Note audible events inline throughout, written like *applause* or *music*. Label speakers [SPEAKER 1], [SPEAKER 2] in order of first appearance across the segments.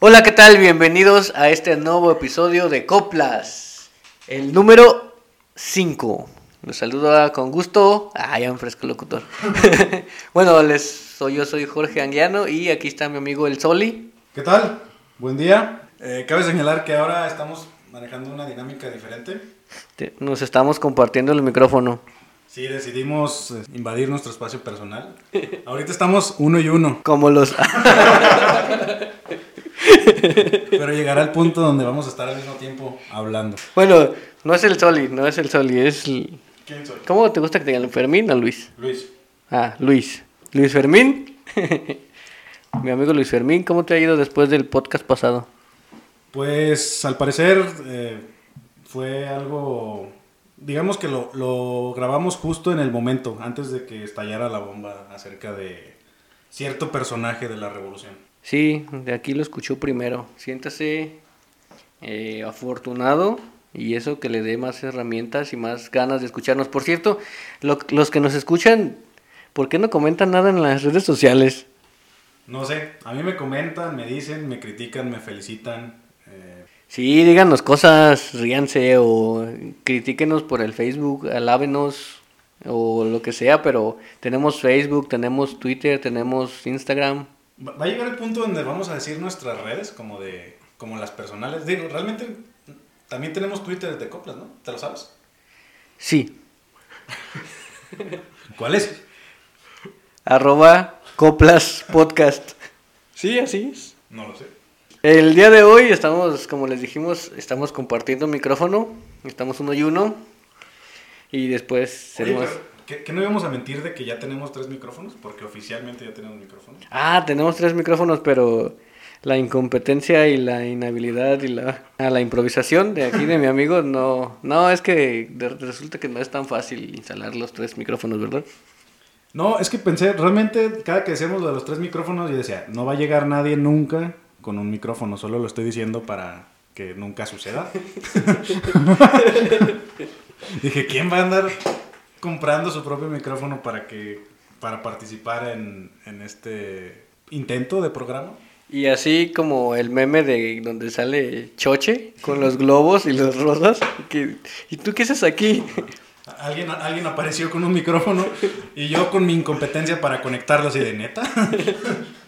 [SPEAKER 1] Hola, ¿qué tal? Bienvenidos a este nuevo episodio de Coplas, el número 5. Los saludo con gusto. Ah, ya me fresco locutor. *laughs* bueno, les soy yo, soy Jorge Anguiano y aquí está mi amigo el Soli.
[SPEAKER 2] ¿Qué tal? Buen día. Eh, cabe señalar que ahora estamos manejando una dinámica diferente.
[SPEAKER 1] Te- Nos estamos compartiendo el micrófono.
[SPEAKER 2] Sí, decidimos eh, invadir nuestro espacio personal. Ahorita estamos uno y uno,
[SPEAKER 1] Como los...
[SPEAKER 2] pero llegará el punto donde vamos a estar al mismo tiempo hablando.
[SPEAKER 1] bueno, no es el Soli, no es el Soli, es... el-
[SPEAKER 2] ¿Quién soy?
[SPEAKER 1] ¿Cómo te gusta que te digan Fermín o Luis?
[SPEAKER 2] Luis.
[SPEAKER 1] Ah, Luis. Luis Fermín. *laughs* mi amigo Luis Fermín, ¿cómo te ha ido después del podcast pasado?
[SPEAKER 2] Pues al parecer eh, fue algo, digamos que lo, lo grabamos justo en el momento, antes de que estallara la bomba acerca de cierto personaje de la revolución.
[SPEAKER 1] Sí, de aquí lo escuchó primero. Siéntase eh, afortunado y eso que le dé más herramientas y más ganas de escucharnos. Por cierto, lo- los que nos escuchan, ¿por qué no comentan nada en las redes sociales?
[SPEAKER 2] No sé, a mí me comentan, me dicen, me critican, me felicitan.
[SPEAKER 1] Sí, díganos cosas, ríanse o critíquenos por el Facebook, alábenos o lo que sea, pero tenemos Facebook, tenemos Twitter, tenemos Instagram.
[SPEAKER 2] Va va a llegar el punto donde vamos a decir nuestras redes como de como las personales. Digo, realmente también tenemos Twitter de coplas, ¿no? ¿Te lo sabes?
[SPEAKER 1] Sí,
[SPEAKER 2] ¿Cuál es?
[SPEAKER 1] arroba coplas podcast. Sí, así es.
[SPEAKER 2] No lo sé.
[SPEAKER 1] El día de hoy estamos, como les dijimos, estamos compartiendo micrófono, estamos uno y uno, y después seremos...
[SPEAKER 2] ¿qué, qué no íbamos a mentir de que ya tenemos tres micrófonos? Porque oficialmente ya tenemos micrófonos.
[SPEAKER 1] Ah, tenemos tres micrófonos, pero la incompetencia y la inhabilidad y la, la improvisación de aquí de mi amigo *laughs* no, no, es que resulta que no es tan fácil instalar los tres micrófonos, ¿verdad?
[SPEAKER 2] No, es que pensé, realmente cada que decíamos lo de los tres micrófonos, yo decía, no va a llegar nadie nunca con un micrófono, solo lo estoy diciendo para que nunca suceda. *laughs* Dije, ¿quién va a andar comprando su propio micrófono para que para participar en, en este intento de programa?
[SPEAKER 1] Y así como el meme de donde sale Choche con los globos y los rosas, que, ¿y tú qué haces aquí?
[SPEAKER 2] Alguien, alguien apareció con un micrófono y yo con mi incompetencia para conectarlo así de neta. *laughs*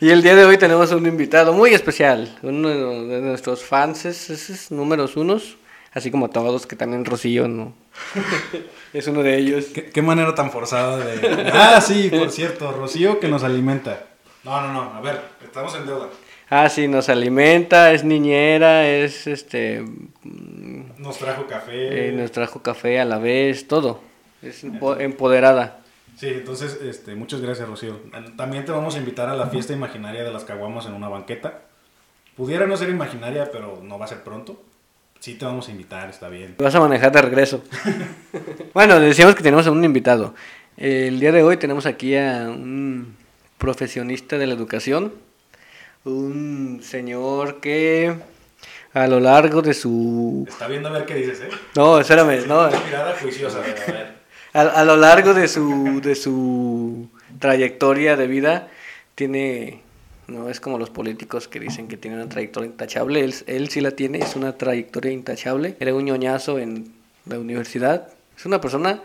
[SPEAKER 1] Y el día de hoy tenemos un invitado muy especial, uno de nuestros fans, es, es- es números unos, así como todos, que también Rocío, ¿no? *laughs* es uno de ellos.
[SPEAKER 2] ¿Qué, qué manera tan forzada de... Ah, sí, por cierto, Rocío que nos alimenta. No, no, no, a ver, estamos en deuda.
[SPEAKER 1] Ah, sí, nos alimenta, es niñera, es este,
[SPEAKER 2] Nos trajo café.
[SPEAKER 1] eh, nos trajo café a la vez, todo. Es empo- empoderada.
[SPEAKER 2] Sí, entonces, este, muchas gracias, Rocío. También te vamos a invitar a la fiesta imaginaria de las caguamas en una banqueta. Pudiera no ser imaginaria, pero no va a ser pronto. Sí te vamos a invitar, está bien.
[SPEAKER 1] Vas a manejar de regreso. *laughs* bueno, decíamos que tenemos a un invitado. El día de hoy tenemos aquí a un profesionista de la educación, un señor que a lo largo de su...
[SPEAKER 2] Está viendo a ver qué dices, ¿eh?
[SPEAKER 1] No, espérame, no.
[SPEAKER 2] Una mirada juiciosa, a ver, a
[SPEAKER 1] lo largo de su, de su trayectoria de vida tiene... No es como los políticos que dicen que tiene una trayectoria intachable. Él, él sí la tiene, es una trayectoria intachable. Era un ñoñazo en la universidad. Es una persona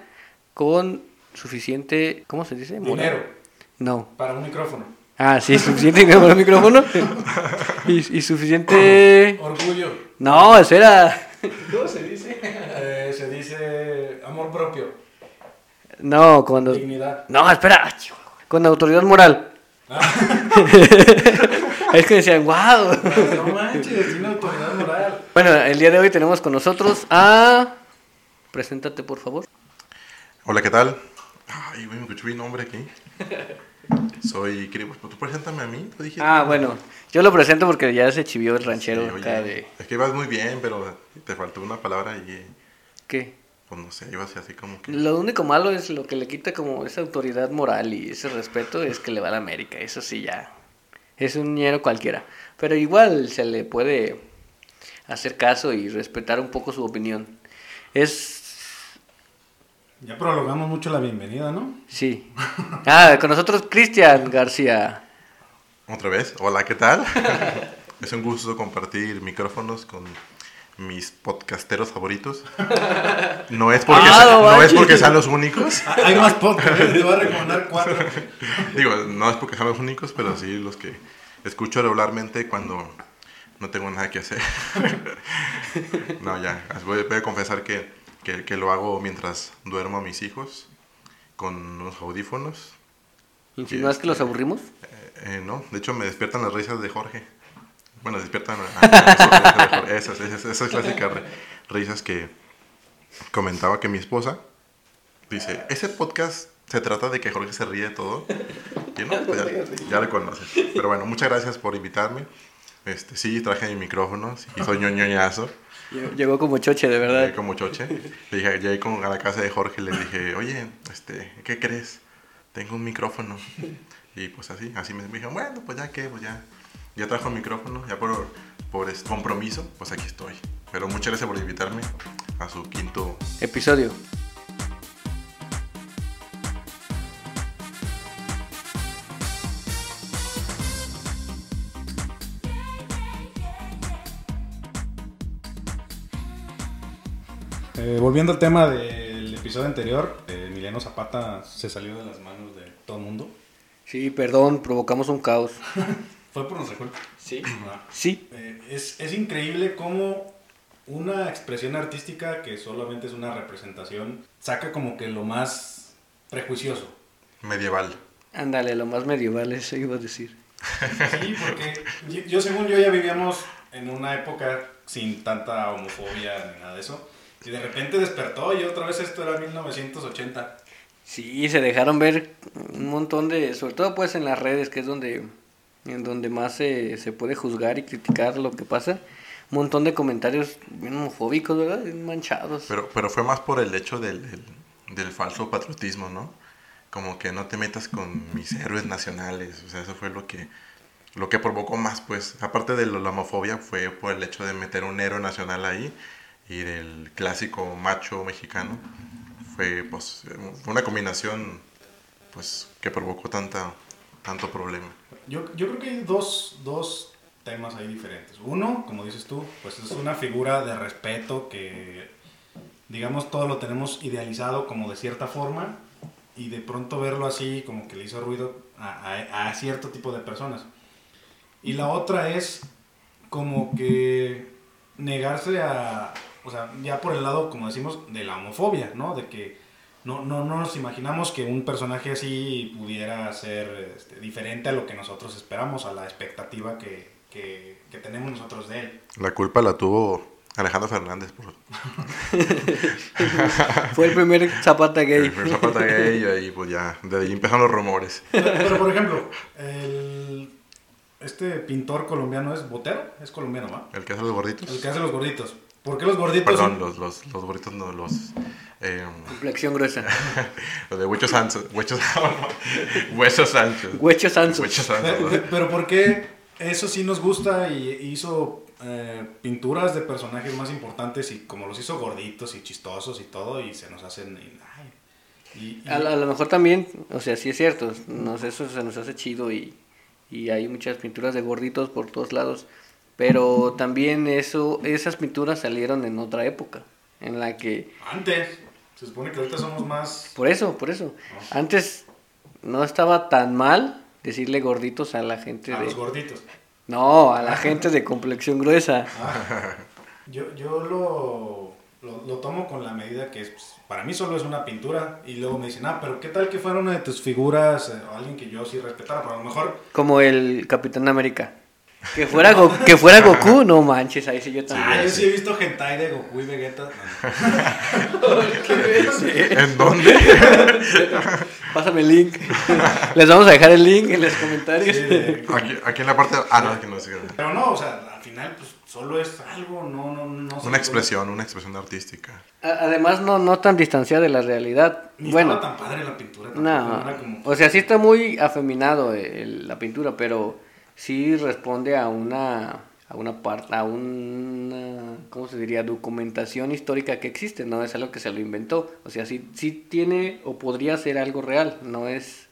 [SPEAKER 1] con suficiente... ¿Cómo se dice? Moral.
[SPEAKER 2] Dinero
[SPEAKER 1] No.
[SPEAKER 2] para un micrófono.
[SPEAKER 1] Ah, sí, suficiente dinero para el micrófono. Y, y suficiente... *coughs*
[SPEAKER 2] Orgullo.
[SPEAKER 1] No, espera. ¿Cómo *laughs* se dice? *laughs*
[SPEAKER 2] Eh, se dice amor propio.
[SPEAKER 1] No, cuando...
[SPEAKER 2] Dignidad.
[SPEAKER 1] No, espera. Con autoridad moral. *laughs* es que decían, wow.
[SPEAKER 2] No manches, tiene autoridad moral.
[SPEAKER 1] Bueno, el día de hoy tenemos con nosotros a... Preséntate, por favor.
[SPEAKER 3] Hola, ¿qué tal? Ay, güey, me escuché mi nombre aquí. Soy Kiribus, pues tú preséntame a mí.
[SPEAKER 1] Ah, bueno. Yo lo presento porque ya se chivió el ranchero
[SPEAKER 3] Sí, oye,
[SPEAKER 1] acá de...
[SPEAKER 3] Es que ibas muy bien, pero te faltó una palabra y,
[SPEAKER 1] ¿Qué?
[SPEAKER 3] Pues no sé, ibas así como que...
[SPEAKER 1] Lo único malo es lo que le quita como esa autoridad moral y ese respeto es que le va a la América. Eso sí ya. Es un ñero cualquiera. Pero igual se le puede hacer caso y respetar un poco su opinión. Es...
[SPEAKER 2] Ya prolongamos mucho la bienvenida, ¿no?
[SPEAKER 1] Sí. Ah, con nosotros Cristian García.
[SPEAKER 3] Otra vez, hola, ¿qué tal? *laughs* Es un gusto compartir micrófonos con mis podcasteros favoritos. *laughs* No es porque,
[SPEAKER 1] Ah,
[SPEAKER 3] sea-
[SPEAKER 1] no
[SPEAKER 3] no es porque sean los únicos. *laughs*
[SPEAKER 2] Hay más podcasts, *laughs* te voy a recomendar cuatro.
[SPEAKER 3] Digo, no es porque sean los únicos, pero sí los que escucho regularmente cuando no tengo nada que hacer. No, ya, voy, voy a confesar que, que, que lo hago mientras duermo a mis hijos con unos audífonos.
[SPEAKER 1] ¿Insinúas que los aburrimos?
[SPEAKER 3] Eh, eh, no, de hecho me despiertan las risas de Jorge. Bueno, despiertan a, a- esas, esas, esas clásicas ri- risas que comentaba que mi esposa dice, ese podcast se trata de que Jorge se ríe de todo. Y no, pues ya, ya lo conoces. Pero bueno, muchas gracias por invitarme. Este, sí, traje mi micrófono, sí, soy ñoñoñazo.
[SPEAKER 1] Llegó- como choche, de
[SPEAKER 3] Llegué
[SPEAKER 1] verdad.
[SPEAKER 3] como choche. Le dije, llegué con- a la casa de Jorge y le dije, oye, este, ¿qué crees? Tengo un micrófono. Y pues así, así me, dijeron, bueno, pues ya que, pues ya, ya trajo el micrófono, ya por, por este compromiso, pues aquí estoy. Pero muchas gracias por invitarme a su quinto.
[SPEAKER 1] Episodio.
[SPEAKER 2] Eh, volviendo al tema del episodio anterior, eh, Emiliano Zapata se salió de las manos de todo el mundo.
[SPEAKER 1] Sí, perdón, provocamos un caos. *laughs*
[SPEAKER 2] Fue por nuestra culpa.
[SPEAKER 1] Sí. *clears throat*
[SPEAKER 2] Ah.
[SPEAKER 1] Sí.
[SPEAKER 2] Eh, es, es increíble cómo una expresión artística que solamente es una representación saca como que lo más prejuicioso.
[SPEAKER 3] medieval.
[SPEAKER 1] Ándale, lo más medieval, eso iba a decir.
[SPEAKER 2] Sí, porque yo, yo, según yo ya vivíamos en una época sin tanta homofobia ni nada de eso. Y de repente despertó y otra vez esto era 1980.
[SPEAKER 1] Sí, se dejaron ver un montón de, sobre todo pues en las redes, que es donde, en donde más se, se puede juzgar y criticar lo que pasa. Un montón de comentarios bien homofóbicos, ¿verdad? Manchados.
[SPEAKER 3] Pero, pero fue más por el hecho del, del, del falso patriotismo, ¿no? Como que no te metas con mis héroes nacionales. O sea, eso fue lo que, lo que provocó más, pues. Aparte de la homofobia, fue por el hecho de meter un héroe nacional ahí y del clásico macho mexicano. Fue, pues, una combinación, pues, que provocó tanta, tanto problema.
[SPEAKER 2] Yo, yo creo que hay dos, dos temas ahí diferentes. Uno, como dices tú, pues es una figura de respeto que, digamos, todo lo tenemos idealizado como de cierta forma y de pronto verlo así como que le hizo ruido a, a- a cierto tipo de personas. Y la otra es como que negarse a, o sea, ya por el lado, como decimos, de la homofobia, ¿no? De que no, no, no nos imaginamos que un personaje así pudiera ser este, diferente a lo que nosotros esperamos, a la expectativa que, que, que tenemos nosotros de él.
[SPEAKER 3] La culpa la tuvo Alejandro Fernández por *laughs*
[SPEAKER 1] Fue el primer Zapata gay.
[SPEAKER 3] el Zapata gay y ahí, pues ya, de ahí empezaron los rumores.
[SPEAKER 2] Pero, pero, por ejemplo, el, este pintor colombiano es Botero, es colombiano, ¿va?
[SPEAKER 3] El que hace los gorditos.
[SPEAKER 2] El que hace los gorditos. ¿Por qué los gorditos?
[SPEAKER 3] Perdón,
[SPEAKER 2] son-
[SPEAKER 3] los, los, los gorditos no, los... Eh,
[SPEAKER 1] Complexión gruesa. *laughs*
[SPEAKER 3] los de Huechos Santos. Huechos, Huesos Sánchez.
[SPEAKER 1] Huechos Santos.
[SPEAKER 3] Huechos
[SPEAKER 2] Pe-
[SPEAKER 3] Santos. *laughs*
[SPEAKER 2] pe- Pero ¿por qué eso sí nos gusta y hizo eh, pinturas de personajes más importantes y como los hizo gorditos y chistosos y todo y se nos hacen... y- ay, y- y-
[SPEAKER 1] A, a lo mejor también, o sea, sí es cierto, nos, eso se nos hace chido y, y hay muchas pinturas de gorditos por todos lados, pero también eso, esas pinturas salieron en otra época, en la que,
[SPEAKER 2] Antes, se supone que ahorita somos más...
[SPEAKER 1] por eso, por eso, antes no estaba tan mal decirle gorditos a la gente
[SPEAKER 2] A
[SPEAKER 1] de...
[SPEAKER 2] los gorditos.
[SPEAKER 1] No, a la gente de complexión gruesa. *laughs*
[SPEAKER 2] Ah, yo yo lo, lo, lo tomo con la medida que es, pues, para mí solo es una pintura y luego me dicen, ah, pero ¿qué tal que fuera una de tus figuras eh, o alguien que yo sí respetara? Pero a lo mejor
[SPEAKER 1] Como el Capitán América. Que fuera, Go- que fuera Goku, no manches, ahí sí yo también.
[SPEAKER 2] Ah, yo sí he visto hentai de Goku y Vegeta.
[SPEAKER 3] ¿En dónde? *laughs*
[SPEAKER 1] Pásame el link. Les vamos a dejar el link en los comentarios.
[SPEAKER 2] Sí, de-
[SPEAKER 3] Aquí, aquí en la parte... Ah, no, es que no sé.
[SPEAKER 2] Pero no, o sea, al final pues solo es algo, no, no, no.
[SPEAKER 3] Una
[SPEAKER 2] puede-
[SPEAKER 3] expresión, una expresión artística.
[SPEAKER 1] Además, no, no tan distanciada de la realidad.
[SPEAKER 2] Ni
[SPEAKER 1] bueno,
[SPEAKER 2] estaba tan padre la pintura. tampoco,
[SPEAKER 1] no.
[SPEAKER 2] era como-
[SPEAKER 1] O sea, sí está muy afeminado el- la pintura, pero sí responde a una a una parte a una ¿cómo se diría? documentación histórica que existe, no es algo que se lo inventó. O sea, sí sí tiene o podría ser algo real, no es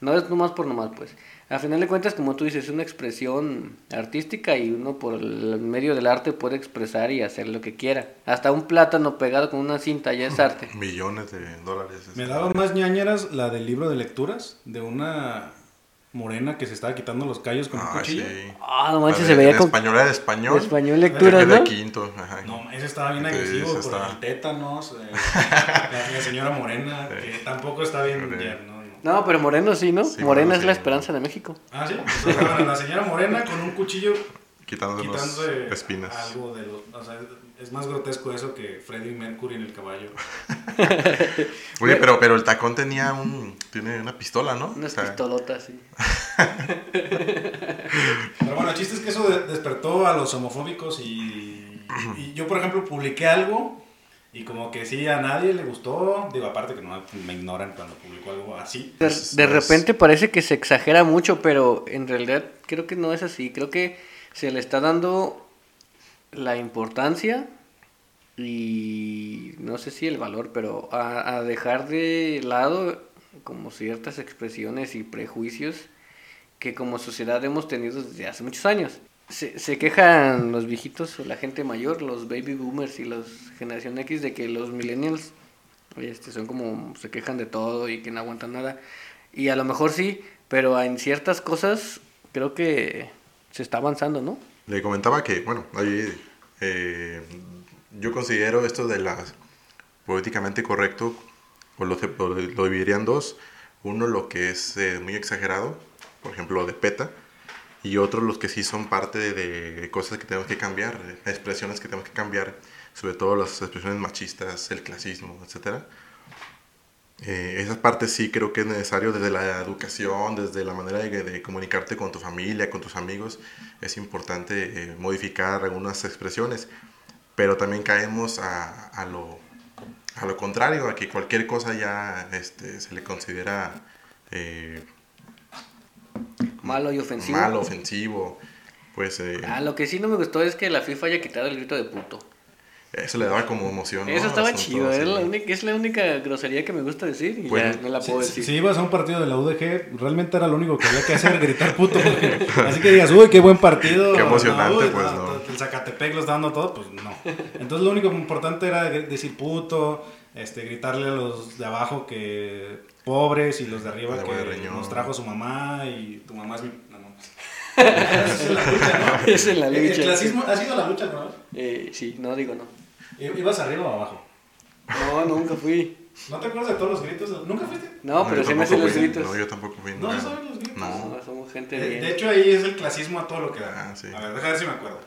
[SPEAKER 1] no es nomás por nomás, pues. A final de cuentas, como tú dices, es una expresión artística y uno por el medio del arte puede expresar y hacer lo que quiera. Hasta un plátano pegado con una cinta ya es *laughs* arte.
[SPEAKER 3] Millones de dólares.
[SPEAKER 2] Me daba más ñañeras la del libro de lecturas de una morena que se estaba quitando los callos con un
[SPEAKER 3] Ah,
[SPEAKER 2] cuchillo.
[SPEAKER 3] sí.
[SPEAKER 1] Ah, no
[SPEAKER 3] La
[SPEAKER 1] manches,
[SPEAKER 3] de-
[SPEAKER 1] se veía
[SPEAKER 3] en
[SPEAKER 1] con
[SPEAKER 3] español era de español.
[SPEAKER 1] español lecturas,
[SPEAKER 3] Creo que de
[SPEAKER 1] ¿no?
[SPEAKER 3] quinto. Ajá.
[SPEAKER 2] No, ese estaba bien agresivo por
[SPEAKER 3] está-
[SPEAKER 2] el tétanos, eh, *laughs* la, la señora morena, que tampoco está bien.
[SPEAKER 3] Sí.
[SPEAKER 2] ya, no, no.
[SPEAKER 1] No, pero Moreno sí, ¿no?
[SPEAKER 3] Sí,
[SPEAKER 1] Morena es
[SPEAKER 3] sí.
[SPEAKER 1] la esperanza de México.
[SPEAKER 2] Ah, sí. Bueno, la señora morena con un cuchillo
[SPEAKER 3] Quitándose
[SPEAKER 2] quitándose
[SPEAKER 3] espinas.
[SPEAKER 2] algo de los. O sea, es más grotesco eso que Freddie Mercury en el caballo. *laughs*
[SPEAKER 3] Oye, pero, pero el tacón tenía un. Tiene una pistola, ¿no?
[SPEAKER 1] Unas
[SPEAKER 3] O sea,
[SPEAKER 1] pistolotas, sí. *laughs*
[SPEAKER 2] Pero bueno, el chiste es que eso de- despertó a los homofóbicos y, y yo, por ejemplo, publiqué algo y como que sí, a nadie le gustó. Digo, aparte que no me ignoran cuando publico algo así.
[SPEAKER 1] De,
[SPEAKER 3] Pues,
[SPEAKER 1] de
[SPEAKER 3] no es-
[SPEAKER 1] repente parece que se exagera mucho, pero en realidad creo que no es así. Creo que se le está dando la importancia y no sé si el valor, pero a, a dejar de lado como ciertas expresiones y prejuicios que como sociedad hemos tenido desde hace muchos años. Se, se quejan los viejitos o la gente mayor, los baby boomers y los generación X de que los millennials este, son como se quejan de todo y que no aguantan nada. Y a lo mejor sí, pero en ciertas cosas creo que se está avanzando, ¿no?
[SPEAKER 3] Le comentaba que, bueno, ahí, eh, yo considero esto de las políticamente correcto, o lo, lo, dividiría en dos. Uno, lo que es eh, muy exagerado, por ejemplo, de PETA, y otro, los que sí son parte de cosas que tenemos que cambiar, expresiones que tenemos que cambiar, sobre todo las expresiones machistas, el clasismo, etcétera. Eh, esas partes sí creo que es necesario desde la educación, desde la manera de, de comunicarte con tu familia, con tus amigos, es importante eh, modificar algunas expresiones, pero también caemos a, a, lo, a lo contrario, a que cualquier cosa ya este, se le considera eh,
[SPEAKER 1] Malo y ofensivo.
[SPEAKER 3] malo, ofensivo, pues eh,
[SPEAKER 1] Ah, lo que sí no me gustó es que la FIFA haya quitado el grito de puto.
[SPEAKER 3] Eso le daba como emoción.
[SPEAKER 1] Eso estaba chido, es, la única, es la única grosería que me gusta decir y
[SPEAKER 3] Bueno,
[SPEAKER 1] ya no la puedo
[SPEAKER 2] si-
[SPEAKER 1] decir.
[SPEAKER 2] si ibas a un partido de la UDG, realmente era lo único que había que hacer, gritar puto. porque- así que digas, uy, qué buen partido.
[SPEAKER 3] Qué emocionante,
[SPEAKER 2] uy,
[SPEAKER 3] pues, no.
[SPEAKER 2] El Zacatepec lo está dando todo, pues no. Entonces lo único importante era decir puto, este, gritarle a los de abajo que pobres y los de arriba que nos trajo su mamá y tu mamá es mi... No, no. *laughs* Esa es la lucha, ¿no?
[SPEAKER 1] Esa es la
[SPEAKER 2] El- El
[SPEAKER 1] lucha.
[SPEAKER 2] clasismo ha sido la lucha, ¿no?
[SPEAKER 1] Eh, sí, no digo no.
[SPEAKER 2] ¿Ibas arriba o abajo?
[SPEAKER 1] No, nunca fui.
[SPEAKER 2] ¿No te acuerdas de todos los gritos? ¿Nunca fuiste?
[SPEAKER 1] No, pero sí me hacen los
[SPEAKER 3] fui,
[SPEAKER 1] gritos.
[SPEAKER 3] No, yo tampoco fui.
[SPEAKER 2] No,
[SPEAKER 3] nunca.
[SPEAKER 2] ¿saben los gritos?
[SPEAKER 3] No.
[SPEAKER 1] No, somos gente
[SPEAKER 2] De,
[SPEAKER 1] bien.
[SPEAKER 2] de hecho, ahí es el clasismo a todo lo que da.
[SPEAKER 3] Ah, sí.
[SPEAKER 2] A ver, déjame ver si me acuerdo.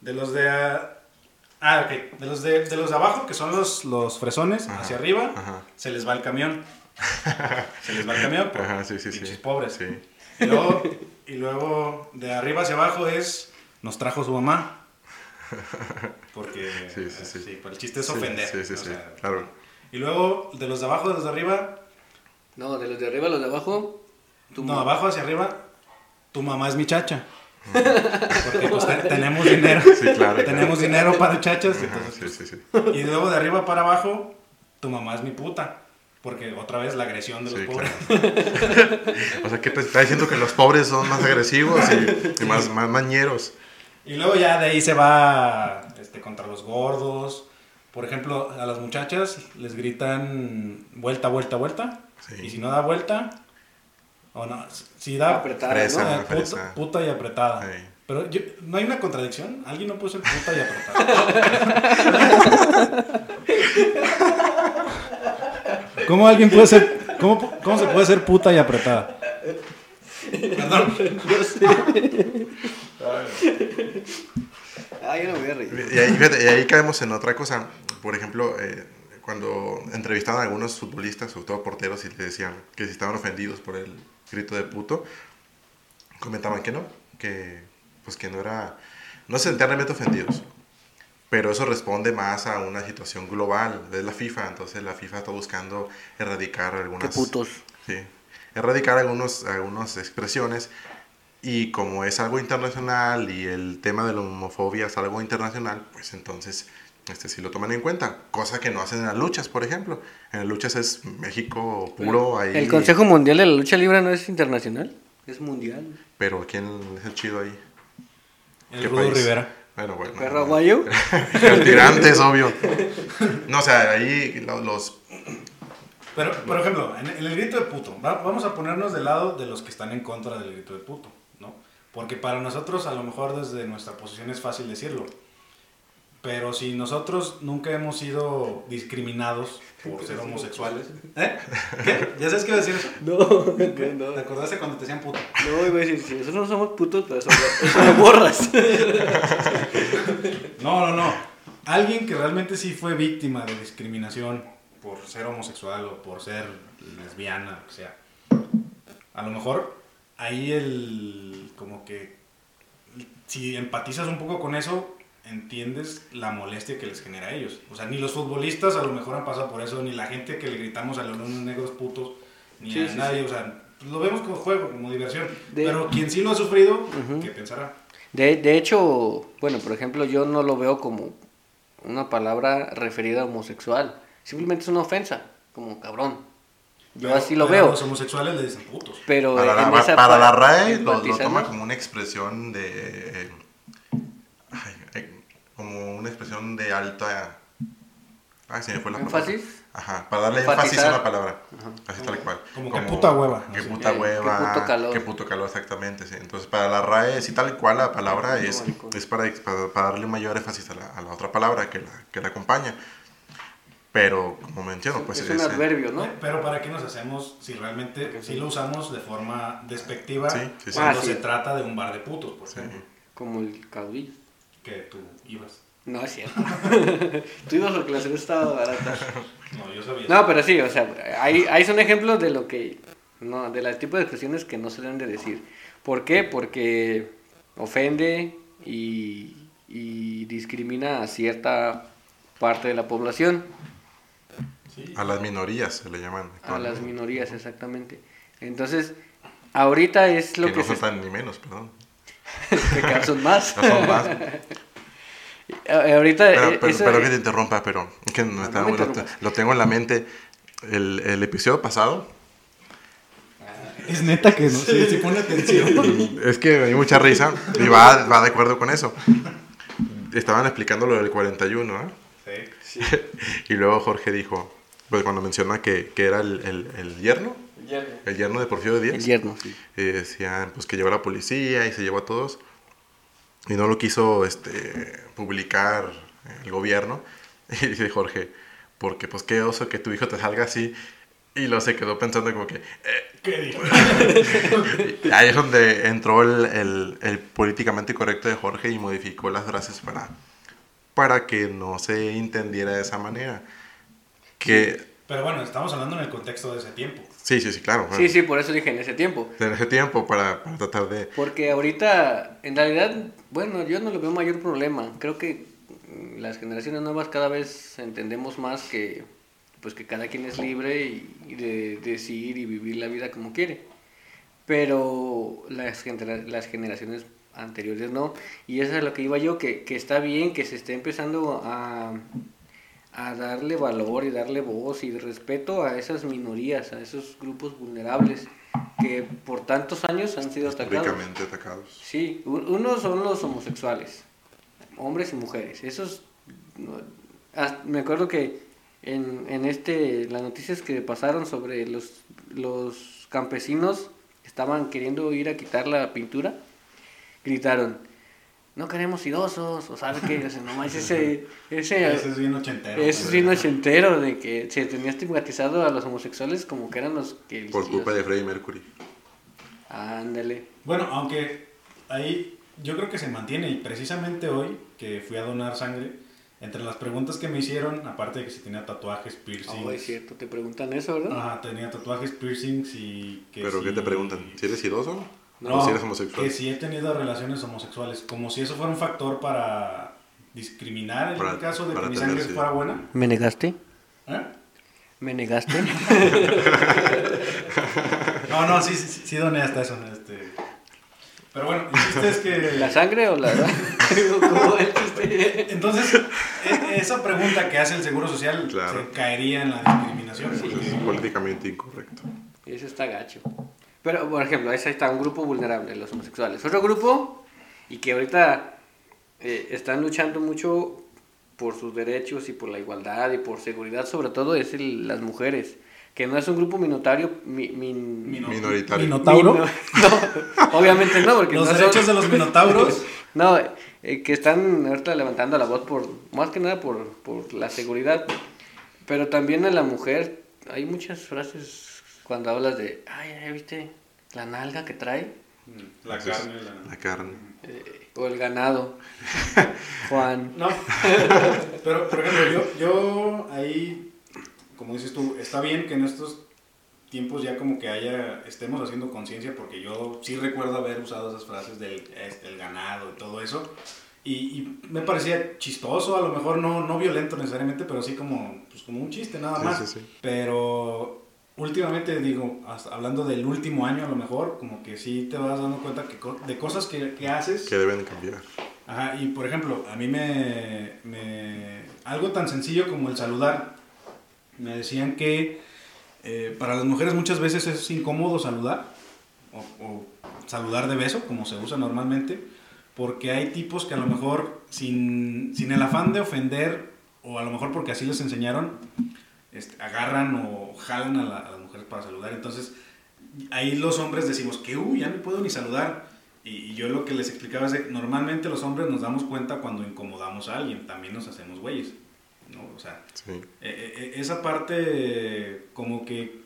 [SPEAKER 2] De los de. ah, Ah, ok. De los de, de los de abajo, que son los, los fresones,
[SPEAKER 3] Ajá,
[SPEAKER 2] hacia arriba,
[SPEAKER 3] ajá.
[SPEAKER 2] se les va el camión. se les va el camión, por *laughs*
[SPEAKER 3] Ajá, sí, sí, sí.
[SPEAKER 2] pobres.
[SPEAKER 3] Sí.
[SPEAKER 2] Y, luego, y luego, de arriba hacia abajo es. Nos trajo su mamá. *laughs* Porque.
[SPEAKER 3] Sí, sí, sí.
[SPEAKER 2] sí, pero el chiste es ofender.
[SPEAKER 3] Sí, sí,
[SPEAKER 2] o
[SPEAKER 3] sí.
[SPEAKER 2] sea,
[SPEAKER 3] Claro.
[SPEAKER 2] Y luego, de los de abajo, de los de arriba.
[SPEAKER 1] No, de los de arriba a los de abajo. tu
[SPEAKER 2] no, abajo hacia arriba. Tu mamá es mi chacha. Porque pues te- *laughs* tenemos dinero.
[SPEAKER 3] Sí, claro.
[SPEAKER 2] Tenemos dinero para chachas. Entonces,
[SPEAKER 3] sí, sí, sí.
[SPEAKER 2] pues, y luego de arriba para abajo, tu mamá es mi puta. Porque otra vez la agresión de los
[SPEAKER 3] Sí,
[SPEAKER 2] pobres.
[SPEAKER 3] O sea, que te está diciendo que los pobres son más agresivos y, y más, más mañeros.
[SPEAKER 2] Y luego ya de ahí se va este, contra los gordos. Por ejemplo, a las muchachas les gritan vuelta, vuelta, vuelta.
[SPEAKER 3] Sí.
[SPEAKER 2] Y si no da vuelta, o no, si da
[SPEAKER 1] Apretada,
[SPEAKER 2] eh, puta, y apretada.
[SPEAKER 3] Sí.
[SPEAKER 2] Pero yo- no hay una contradicción. Alguien no puso el puta y apretada. *laughs* ¿Cómo alguien puede ser, cómo, cómo se puede ser puta y apretada? Perdón. *laughs*
[SPEAKER 1] Ah, yo no me voy a reír.
[SPEAKER 3] Y ahí, fíjate, y ahí caemos en otra cosa. Por ejemplo, eh, cuando entrevistaban a algunos futbolistas, sobre todo porteros, y le decían que si estaban ofendidos por el grito de puto, comentaban que no, que pues que no era, no se sentían realmente ofendidos. Pero eso responde más a una situación global, es la FIFA, entonces la FIFA está buscando erradicar
[SPEAKER 1] Qué
[SPEAKER 3] algunas...
[SPEAKER 1] putos.
[SPEAKER 3] Sí, erradicar algunos, algunas expresiones y como es algo internacional y el tema de la homofobia es algo internacional, pues entonces este sí lo toman en cuenta, cosa que no hacen en las luchas, por ejemplo. En las luchas es México puro ahí.
[SPEAKER 1] ¿El Consejo Mundial de la Lucha Libre no es internacional? Es mundial.
[SPEAKER 3] Pero ¿quién es el chido ahí?
[SPEAKER 2] El
[SPEAKER 3] ¿Qué
[SPEAKER 2] Rudo
[SPEAKER 3] país?
[SPEAKER 2] Rivera.
[SPEAKER 3] Bueno, bueno.
[SPEAKER 1] ¿Perro aguayo? *laughs*
[SPEAKER 3] El tirante es obvio. No, o sea, ahí lo- los...
[SPEAKER 2] Pero, por ejemplo, en, en el grito de puto, va- vamos a ponernos del lado de los que están en contra del grito de puto, ¿no? Porque para nosotros, a lo mejor desde nuestra posición es fácil decirlo. Pero si nosotros nunca hemos sido discriminados por ser homosexuales. ¿Eh? ¿Qué? ¿Ya sabes qué iba a decir eso?
[SPEAKER 1] No, que no.
[SPEAKER 2] ¿Te acordaste cuando te decían puto?
[SPEAKER 1] No, iba a decir, si nosotros no somos putos, eso, eso lo borras. *laughs*
[SPEAKER 2] No, no, no. Alguien que realmente sí fue víctima de discriminación por ser homosexual o por ser lesbiana, o sea. A lo mejor ahí el. como que. Si empatizas un poco con eso, entiendes la molestia que les genera a ellos. O sea, ni los futbolistas a lo mejor han pasado por eso, ni la gente que le gritamos a los negros putos, ni
[SPEAKER 1] Sí,
[SPEAKER 2] a
[SPEAKER 1] sí,
[SPEAKER 2] nadie. O sea, lo vemos como juego, como diversión.
[SPEAKER 1] De-
[SPEAKER 2] Pero quien sí lo ha sufrido,
[SPEAKER 1] Ujú.
[SPEAKER 2] ¿qué pensará?
[SPEAKER 1] De, de hecho, bueno, por ejemplo, yo no lo veo como una palabra referida a homosexual. Simplemente es una ofensa, como cabrón. Yo así lo veo.
[SPEAKER 2] Los homosexuales le dicen putos.
[SPEAKER 1] Pero
[SPEAKER 3] Para
[SPEAKER 1] en
[SPEAKER 3] la,
[SPEAKER 1] esa
[SPEAKER 3] para
[SPEAKER 1] pa-
[SPEAKER 3] la RAE lo, lo toma como una expresión de... eh, ay, como una expresión de alta... Ay, se me fue la palabra.
[SPEAKER 1] ¿Énfasis?
[SPEAKER 3] Ajá, para darle
[SPEAKER 1] Enfatizar.
[SPEAKER 3] énfasis a una palabra. Así tal cual.
[SPEAKER 2] Como que puta hueva,
[SPEAKER 3] Que puta
[SPEAKER 1] Eh, que
[SPEAKER 3] hueva.
[SPEAKER 1] puto calor.
[SPEAKER 3] Que puto calor, exactamente. Sí. Entonces, para la RAE, sí, tal cual la palabra es, es para, para, para darle mayor énfasis a la, a la otra palabra que la, que la acompaña. Pero, como menciono, pues
[SPEAKER 1] es un adverbio, ¿no?
[SPEAKER 2] Pero ¿para qué nos hacemos si realmente sí lo usamos de forma despectiva
[SPEAKER 3] Sí, sí, sí.
[SPEAKER 2] cuando
[SPEAKER 1] Ah, sí.
[SPEAKER 2] se trata de un bar de putos, por
[SPEAKER 3] Sí.
[SPEAKER 2] ejemplo?
[SPEAKER 1] Como el caudillo.
[SPEAKER 2] Que tú ibas.
[SPEAKER 1] No, es cierto. *laughs* Tú ibas porque la cerveza estaba barata.
[SPEAKER 2] No, yo sabía.
[SPEAKER 1] No, pero sí, o sea, ahí, ahí son ejemplos de lo que, no, de la tipo de expresiones que no se deben de decir. ¿Por qué? Porque ofende y, y discrimina a cierta parte de la población,
[SPEAKER 2] Sí.
[SPEAKER 3] a las minorías se le llaman.
[SPEAKER 1] a las minorías exactamente. Entonces, ahorita es lo
[SPEAKER 3] que
[SPEAKER 1] que,
[SPEAKER 3] no
[SPEAKER 1] se
[SPEAKER 3] son tan ni menos, perdón. *laughs*
[SPEAKER 1] que son más.
[SPEAKER 3] No son más. *laughs*
[SPEAKER 1] Ahorita
[SPEAKER 3] Pero,
[SPEAKER 1] eh,
[SPEAKER 3] pero,
[SPEAKER 1] eso-
[SPEAKER 3] pero que te interrumpa, pero es que
[SPEAKER 1] No,
[SPEAKER 3] está-
[SPEAKER 1] no
[SPEAKER 3] lo, lo tengo en la mente. El, el episodio pasado,
[SPEAKER 2] Es neta que no sí, sí pone atención.
[SPEAKER 3] es que me dio mucha risa y va, va de acuerdo con eso. Estaban explicando lo del 41, ¿eh?
[SPEAKER 2] Sí. *laughs*
[SPEAKER 3] Y luego Jorge dijo, pues cuando menciona que, que era el, el, el yerno, el yerno. de Porfirio
[SPEAKER 1] el
[SPEAKER 3] Díaz,
[SPEAKER 1] yerno, sí.
[SPEAKER 3] y decían pues que llevó a la policía y se llevó a todos. Y no lo quiso este publicar el gobierno. *laughs* Y dice Jorge porque pues qué oso que tu hijo te salga así y luego se quedó pensando como que eh,
[SPEAKER 2] ¿Qué dijo? *laughs*
[SPEAKER 3] ahí es donde entró el, el- el políticamente correcto de Jorge y modificó las frases para para que no se entendiera de esa manera que
[SPEAKER 2] Pero bueno, estamos hablando en el contexto de ese tiempo.
[SPEAKER 3] sí sí sí claro bueno,
[SPEAKER 1] Sí, sí, por eso dije en ese tiempo.
[SPEAKER 3] en ese tiempo para, para tratar de
[SPEAKER 1] Porque ahorita, en realidad, bueno, yo no le veo mayor problema. Creo que mm, las generaciones nuevas cada vez entendemos más que, pues que cada quien es libre y, y de decidir y vivir la vida como quiere. Pero las, las generaciones anteriores no. Y eso es a lo que iba yo, que, que está bien que se esté empezando a, a darle valor y darle voz y respeto a esas minorías, a esos grupos vulnerables que por tantos años han sido atacados.
[SPEAKER 3] atacados
[SPEAKER 1] Sí, unos son los homosexuales, hombres y mujeres. Esos, me acuerdo que en, en este, las noticias que pasaron sobre los, los campesinos estaban queriendo ir a quitar la pintura, gritaron, no queremos idosos, o sabes que, o sea, nomás ese, ese,
[SPEAKER 2] Ese es bien ochentero.
[SPEAKER 1] ese es bien ochentero de que se tenía estigmatizado a los homosexuales como que eran los que...
[SPEAKER 3] por culpa de Freddie Mercury
[SPEAKER 1] Ándale.
[SPEAKER 2] Bueno, aunque ahí yo creo que se mantiene y precisamente hoy que fui a donar sangre, entre las preguntas que me hicieron, aparte de que si tenía tatuajes, piercings.
[SPEAKER 1] Oh, es cierto, te preguntan eso, ¿verdad?
[SPEAKER 2] Ajá, tenía tatuajes, piercings y que
[SPEAKER 3] ¿Pero
[SPEAKER 2] si-
[SPEAKER 3] qué te preguntan? ¿Si eres idoso?
[SPEAKER 2] No,
[SPEAKER 3] ¿O si eres homosexual?
[SPEAKER 2] que si he tenido relaciones homosexuales, como si eso fuera un factor para discriminar en
[SPEAKER 3] Para-
[SPEAKER 2] el caso de que mi sangre
[SPEAKER 3] sí.
[SPEAKER 2] fuera buena.
[SPEAKER 1] ¿Me negaste?
[SPEAKER 2] ¿Eh?
[SPEAKER 1] ¿Me negaste? *laughs*
[SPEAKER 2] No, no, sí, sí, sí doné hasta eso. Este... Pero bueno, el chiste es que... *laughs*
[SPEAKER 1] ¿La sangre o la.? *laughs*
[SPEAKER 2] Entonces, e- esa pregunta que hace el Seguro Social
[SPEAKER 3] Claro.
[SPEAKER 2] se caería en la discriminación.
[SPEAKER 3] Pues es políticamente incorrecto.
[SPEAKER 1] Eso está gacho. Pero, por ejemplo, ahí está un grupo vulnerable, los homosexuales. Otro grupo, y que ahorita eh, están luchando mucho por sus derechos y por la igualdad y por seguridad, sobre todo, es el- las mujeres. Que no es un grupo minotario, mi- min-
[SPEAKER 2] Mino-
[SPEAKER 3] Minoritario.
[SPEAKER 2] Minotauro.
[SPEAKER 1] Mino- *laughs* no, obviamente no, porque
[SPEAKER 2] Los
[SPEAKER 1] no son-
[SPEAKER 2] derechos de los *laughs* minotauros.
[SPEAKER 1] No, eh, que están ahorita levantando la voz por, más que nada por, por la seguridad, pero también a la mujer, hay muchas frases cuando hablas de, ay, ¿ya viste la nalga que trae?
[SPEAKER 2] La
[SPEAKER 3] Eso es
[SPEAKER 2] carne. la-
[SPEAKER 3] La carne.
[SPEAKER 1] Eh, o el ganado. *laughs* Juan.
[SPEAKER 2] No, *laughs* pero por ejemplo, yo, yo ahí, como dices tú, está bien que en estos tiempos ya como que haya, estemos haciendo conciencia, porque yo sí recuerdo haber usado esas frases del el ganado y todo eso, y, y me parecía chistoso, a lo mejor no, no violento necesariamente, pero sí como, pues como un chiste nada
[SPEAKER 3] Sí,
[SPEAKER 2] más.
[SPEAKER 3] sí, sí.
[SPEAKER 2] Pero últimamente, digo, hasta hablando del último año a lo mejor, como que sí te vas dando cuenta que, co- de cosas que, que haces.
[SPEAKER 3] Que deben cambiar.
[SPEAKER 2] Ajá, y por ejemplo, a mí me, me- Algo tan sencillo como el saludar. Me decían que eh, para las mujeres muchas veces es incómodo saludar, o, o saludar de beso, como se usa normalmente, porque hay tipos que a lo mejor, sin, sin el afán de ofender, o a lo mejor porque así les enseñaron, este, agarran o jalan a, la- a las mujeres para saludar. Entonces, ahí los hombres decimos que, uy, ya no puedo ni saludar. Y, y yo lo que les explicaba es que normalmente los hombres nos damos cuenta cuando incomodamos a alguien, también nos hacemos güeyes. ¿no? O sea,
[SPEAKER 3] Sí.
[SPEAKER 2] eh, eh, esa parte eh, como que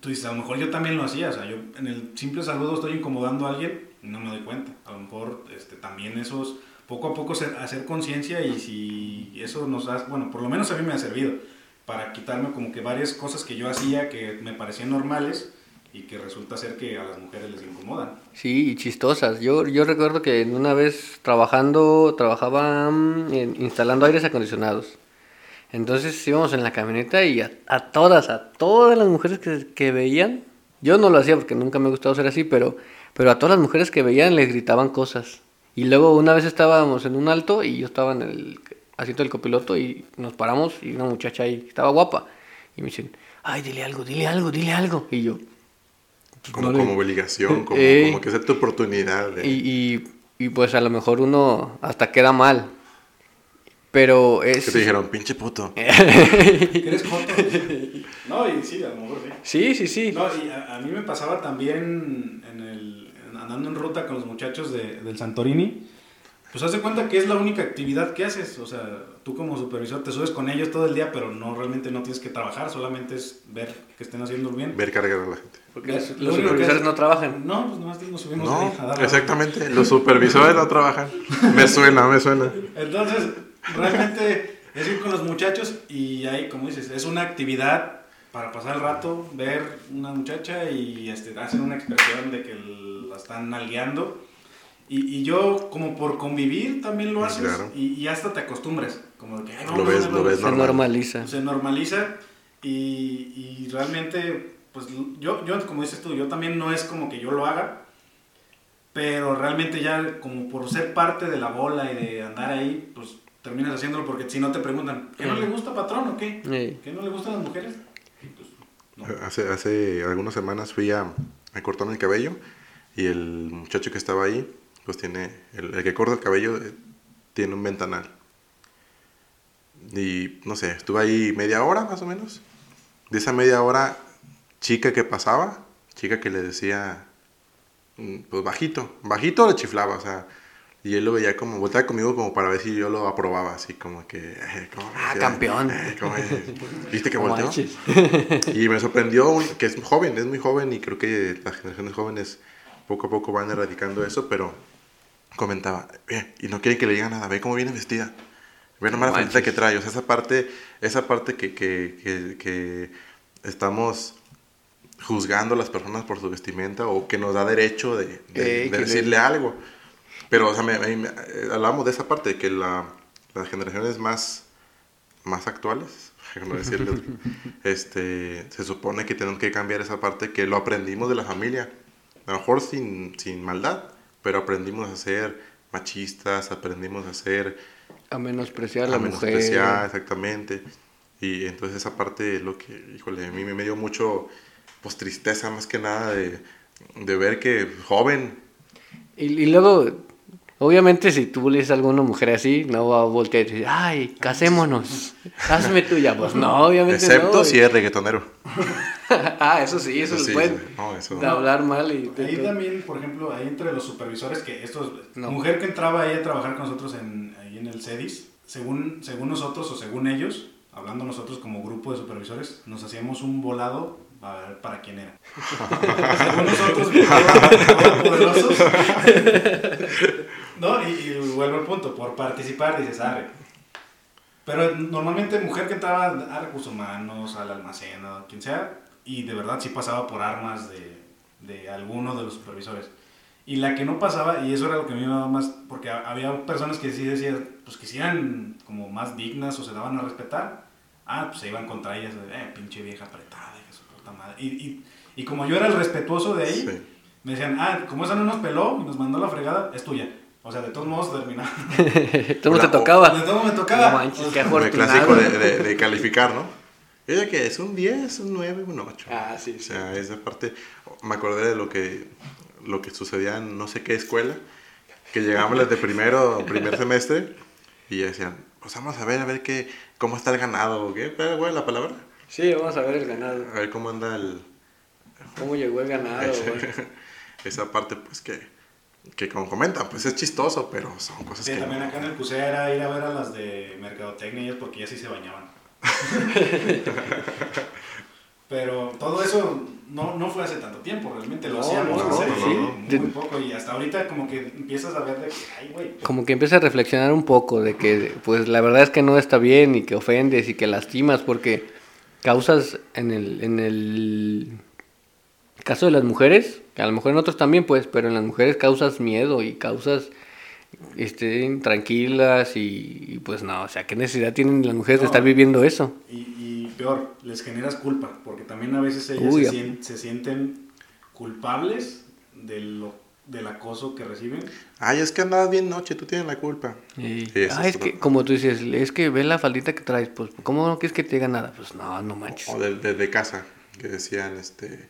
[SPEAKER 2] tú dices, a lo mejor yo también lo hacía, o sea, yo en el simple saludo estoy incomodando a alguien y no me doy cuenta. A lo mejor este, también esos, poco a poco hacer conciencia y si eso nos hace, bueno, por lo menos a mí me ha servido para quitarme como que varias cosas que yo hacía que me parecían normales y que resulta ser que a las mujeres les incomodan.
[SPEAKER 1] Sí, y chistosas. Yo, yo recuerdo que una vez trabajando, trabajaba mm, instalando aires acondicionados. Entonces íbamos en la camioneta y a, a todas, a todas las mujeres que, que veían, yo no lo hacía porque nunca me ha gustado ser así, pero, pero a todas las mujeres que veían les gritaban cosas. Y luego una vez estábamos en un alto y yo estaba en el asiento del copiloto y nos paramos y una muchacha ahí estaba guapa. Y me dicen, ay, dile algo, dile algo, dile algo. Y yo,
[SPEAKER 3] Como,
[SPEAKER 1] no
[SPEAKER 3] como obligación, como,
[SPEAKER 1] Eh,
[SPEAKER 3] como que es tu oportunidad. de-
[SPEAKER 1] y, y, y pues a lo mejor uno hasta queda mal. Pero es...
[SPEAKER 3] Que te dijeron, pinche puto. *laughs*
[SPEAKER 2] ¿Eres joto? No, y sí, a lo mejor sí.
[SPEAKER 1] Sí, sí, sí.
[SPEAKER 2] No, y a, a mí me pasaba también en el, andando en ruta con los muchachos de- del Santorini. Pues haz de cuenta que es la única actividad que haces. O sea, tú como supervisor te subes con ellos todo el día, pero no realmente no tienes que trabajar, solamente es ver que estén haciendo bien.
[SPEAKER 3] Ver cargar a la gente.
[SPEAKER 1] Porque
[SPEAKER 2] Lo
[SPEAKER 1] los, supervisores
[SPEAKER 2] es-
[SPEAKER 1] no trabajan.
[SPEAKER 2] No, pues nomás nos subimos
[SPEAKER 3] No,
[SPEAKER 2] ahí a dar la-
[SPEAKER 3] exactamente. Los supervisores no trabajan. Me suena, me suena.
[SPEAKER 2] Entonces, realmente es ir con los muchachos y ahí, como dices, es una actividad para pasar el rato, ver una muchacha y este, hacer una expresión de que la están nalgueando. Y, y yo, como por convivir, también lo haces
[SPEAKER 3] claro.
[SPEAKER 2] y, y hasta te acostumbras. Como de que, "Ay,
[SPEAKER 3] Lo
[SPEAKER 2] vamos,
[SPEAKER 3] ves,
[SPEAKER 2] vamos,
[SPEAKER 3] lo
[SPEAKER 2] vamos".
[SPEAKER 3] ves
[SPEAKER 1] Se
[SPEAKER 3] normal.
[SPEAKER 1] normaliza.
[SPEAKER 2] Se normaliza y, y realmente, pues yo, yo, como dices tú, yo también no es como que yo lo haga, pero realmente ya como por ser parte de la bola y de andar ahí, pues terminas haciéndolo porque si no te preguntan, ¿qué no le gusta patrón o qué?
[SPEAKER 1] Sí.
[SPEAKER 2] ¿Qué no le gustan las mujeres? Pues, no.
[SPEAKER 3] Hace, hace algunas semanas fui a, a cortarme el cabello y el muchacho que estaba ahí, pues tiene, el, el que corta el cabello eh, tiene un ventanal. Y no sé, estuve ahí media hora más o menos. De esa media hora, chica que pasaba, chica que le decía, mm, pues bajito, bajito le chiflaba, o sea, y él lo veía como, volteaba conmigo como para ver si yo lo aprobaba, así como que, eh, como
[SPEAKER 1] Ah, campeón.
[SPEAKER 3] eh, como, eh, ¿Viste que volteó? Y me sorprendió que es joven, es muy joven y creo que las generaciones jóvenes poco a poco van erradicando eso, pero comentaba, "Ve, y no quieren que le digan nada, ve cómo viene vestida, ve nomás la
[SPEAKER 1] No
[SPEAKER 3] faldita que trae, o sea, esa parte, esa parte que, que, que, que estamos juzgando a las personas por su vestimenta o que nos da derecho de, de-
[SPEAKER 1] Eh,
[SPEAKER 3] de
[SPEAKER 1] que le-
[SPEAKER 3] decirle algo. Pero, o sea, me, me- me- eh, hablamos de esa parte, de que la, las generaciones más, más actuales, *laughs* no decirles, *laughs* este, se supone que tenemos que cambiar esa parte que lo aprendimos de la familia. A lo mejor sin, sin maldad, pero aprendimos a ser machistas, aprendimos a ser
[SPEAKER 1] A menospreciar a la
[SPEAKER 3] a
[SPEAKER 1] mujer.
[SPEAKER 3] menospreciar, exactamente. Y entonces esa parte es lo que, híjole, a mí me dio mucho, pues tristeza más que nada de, de ver que joven,
[SPEAKER 1] Y, y luego, obviamente, si tú le dices a alguna mujer así, no va a voltear y decir, ay, casémonos, hazme tuya. Pues no, obviamente
[SPEAKER 3] excepto
[SPEAKER 1] no.
[SPEAKER 3] si es reggaetonero.
[SPEAKER 1] ah, eso sí, eso
[SPEAKER 3] Sí,
[SPEAKER 1] es bueno.
[SPEAKER 3] sí, no, eso-
[SPEAKER 1] De hablar mal y...
[SPEAKER 2] Ahí también, por ejemplo, ahí entre los supervisores, que estos,
[SPEAKER 1] No.
[SPEAKER 2] mujer que entraba ahí a trabajar con nosotros en, ahí en el CEDIS, según, según nosotros o según ellos, hablando nosotros como grupo de supervisores, nos hacíamos un volado a ver para quién era. según nosotros, poderosos. No, y, y vuelvo al punto, por participar dices, arre. Pero normalmente mujer que entraba a recursos humanos, al almacén, a quien sea, y de verdad sí pasaba por armas de, de alguno de los supervisores. Y la que no pasaba, y eso era lo que a mí me daba más, porque ha- había personas que sí decían, pues que sí eran como más dignas o se daban a respetar, ah, pues se iban contra ellas, eh, pinche vieja apretada, de su puta madre. Y, y, y como yo era el respetuoso de ahí,
[SPEAKER 3] Sí.
[SPEAKER 2] me decían, ah, como esa no nos peló y nos mandó la fregada, es tuya. O sea, de todos modos terminaba. *laughs*
[SPEAKER 1] Tú no
[SPEAKER 3] Hola,
[SPEAKER 1] te tocaba.
[SPEAKER 2] De todos me tocaba.
[SPEAKER 1] No manches, qué
[SPEAKER 3] El clásico de, de- de calificar, ¿no? Ella que es un 10, un 9, un 8.
[SPEAKER 1] Ah, sí,
[SPEAKER 3] O
[SPEAKER 1] sí.
[SPEAKER 3] sea, esa parte, me acordé de lo que, lo que sucedía en no sé qué escuela, que llegábamos desde primero, primer semestre, y decían, pues vamos a ver, a ver qué, cómo está el ganado, o qué, ¿Cuál fue la palabra?
[SPEAKER 1] Sí, vamos a ver el ganado.
[SPEAKER 3] A ver cómo anda el,
[SPEAKER 1] ¿Cómo llegó el ganado? *laughs* güey?
[SPEAKER 3] esa parte, pues que, que como comentan, pues es chistoso, pero son cosas
[SPEAKER 2] Sí,
[SPEAKER 3] que...
[SPEAKER 2] también acá en el CUSE era ir a ver a las de mercadotecnia y ellas porque ya sí se bañaban. *laughs* Pero todo eso no, no fue hace tanto tiempo, realmente lo
[SPEAKER 1] No,
[SPEAKER 2] hacíamos
[SPEAKER 1] no,
[SPEAKER 2] hace
[SPEAKER 3] no,
[SPEAKER 2] sí,
[SPEAKER 3] no,
[SPEAKER 2] muy
[SPEAKER 1] De-
[SPEAKER 2] poco y hasta ahorita como que empiezas a ver de que, ay, güey.
[SPEAKER 1] Como que empieza a reflexionar un poco de que, pues la verdad es que no está bien y que ofendes y que lastimas porque causas en el, en el caso de las mujeres, que a lo mejor en otros también pues, pero en las mujeres causas miedo y causas estén tranquilas y, y, pues no, o sea, ¿qué necesidad tienen las mujeres de estar viviendo eso?
[SPEAKER 2] Y, y peor, les generas culpa, porque también a veces ellas
[SPEAKER 1] Uy,
[SPEAKER 2] se,
[SPEAKER 1] a-
[SPEAKER 2] sien- se sienten culpables de lo, del acoso que reciben.
[SPEAKER 3] Ay, es que andabas bien noche, tú tienes la culpa. Sí,
[SPEAKER 1] ah,
[SPEAKER 3] es
[SPEAKER 1] es que, como tú dices, es que ve la faldita que traes, pues, ¿cómo no quieres que te diga nada? Pues no, no manches.
[SPEAKER 3] O de- desde casa, que decían, este,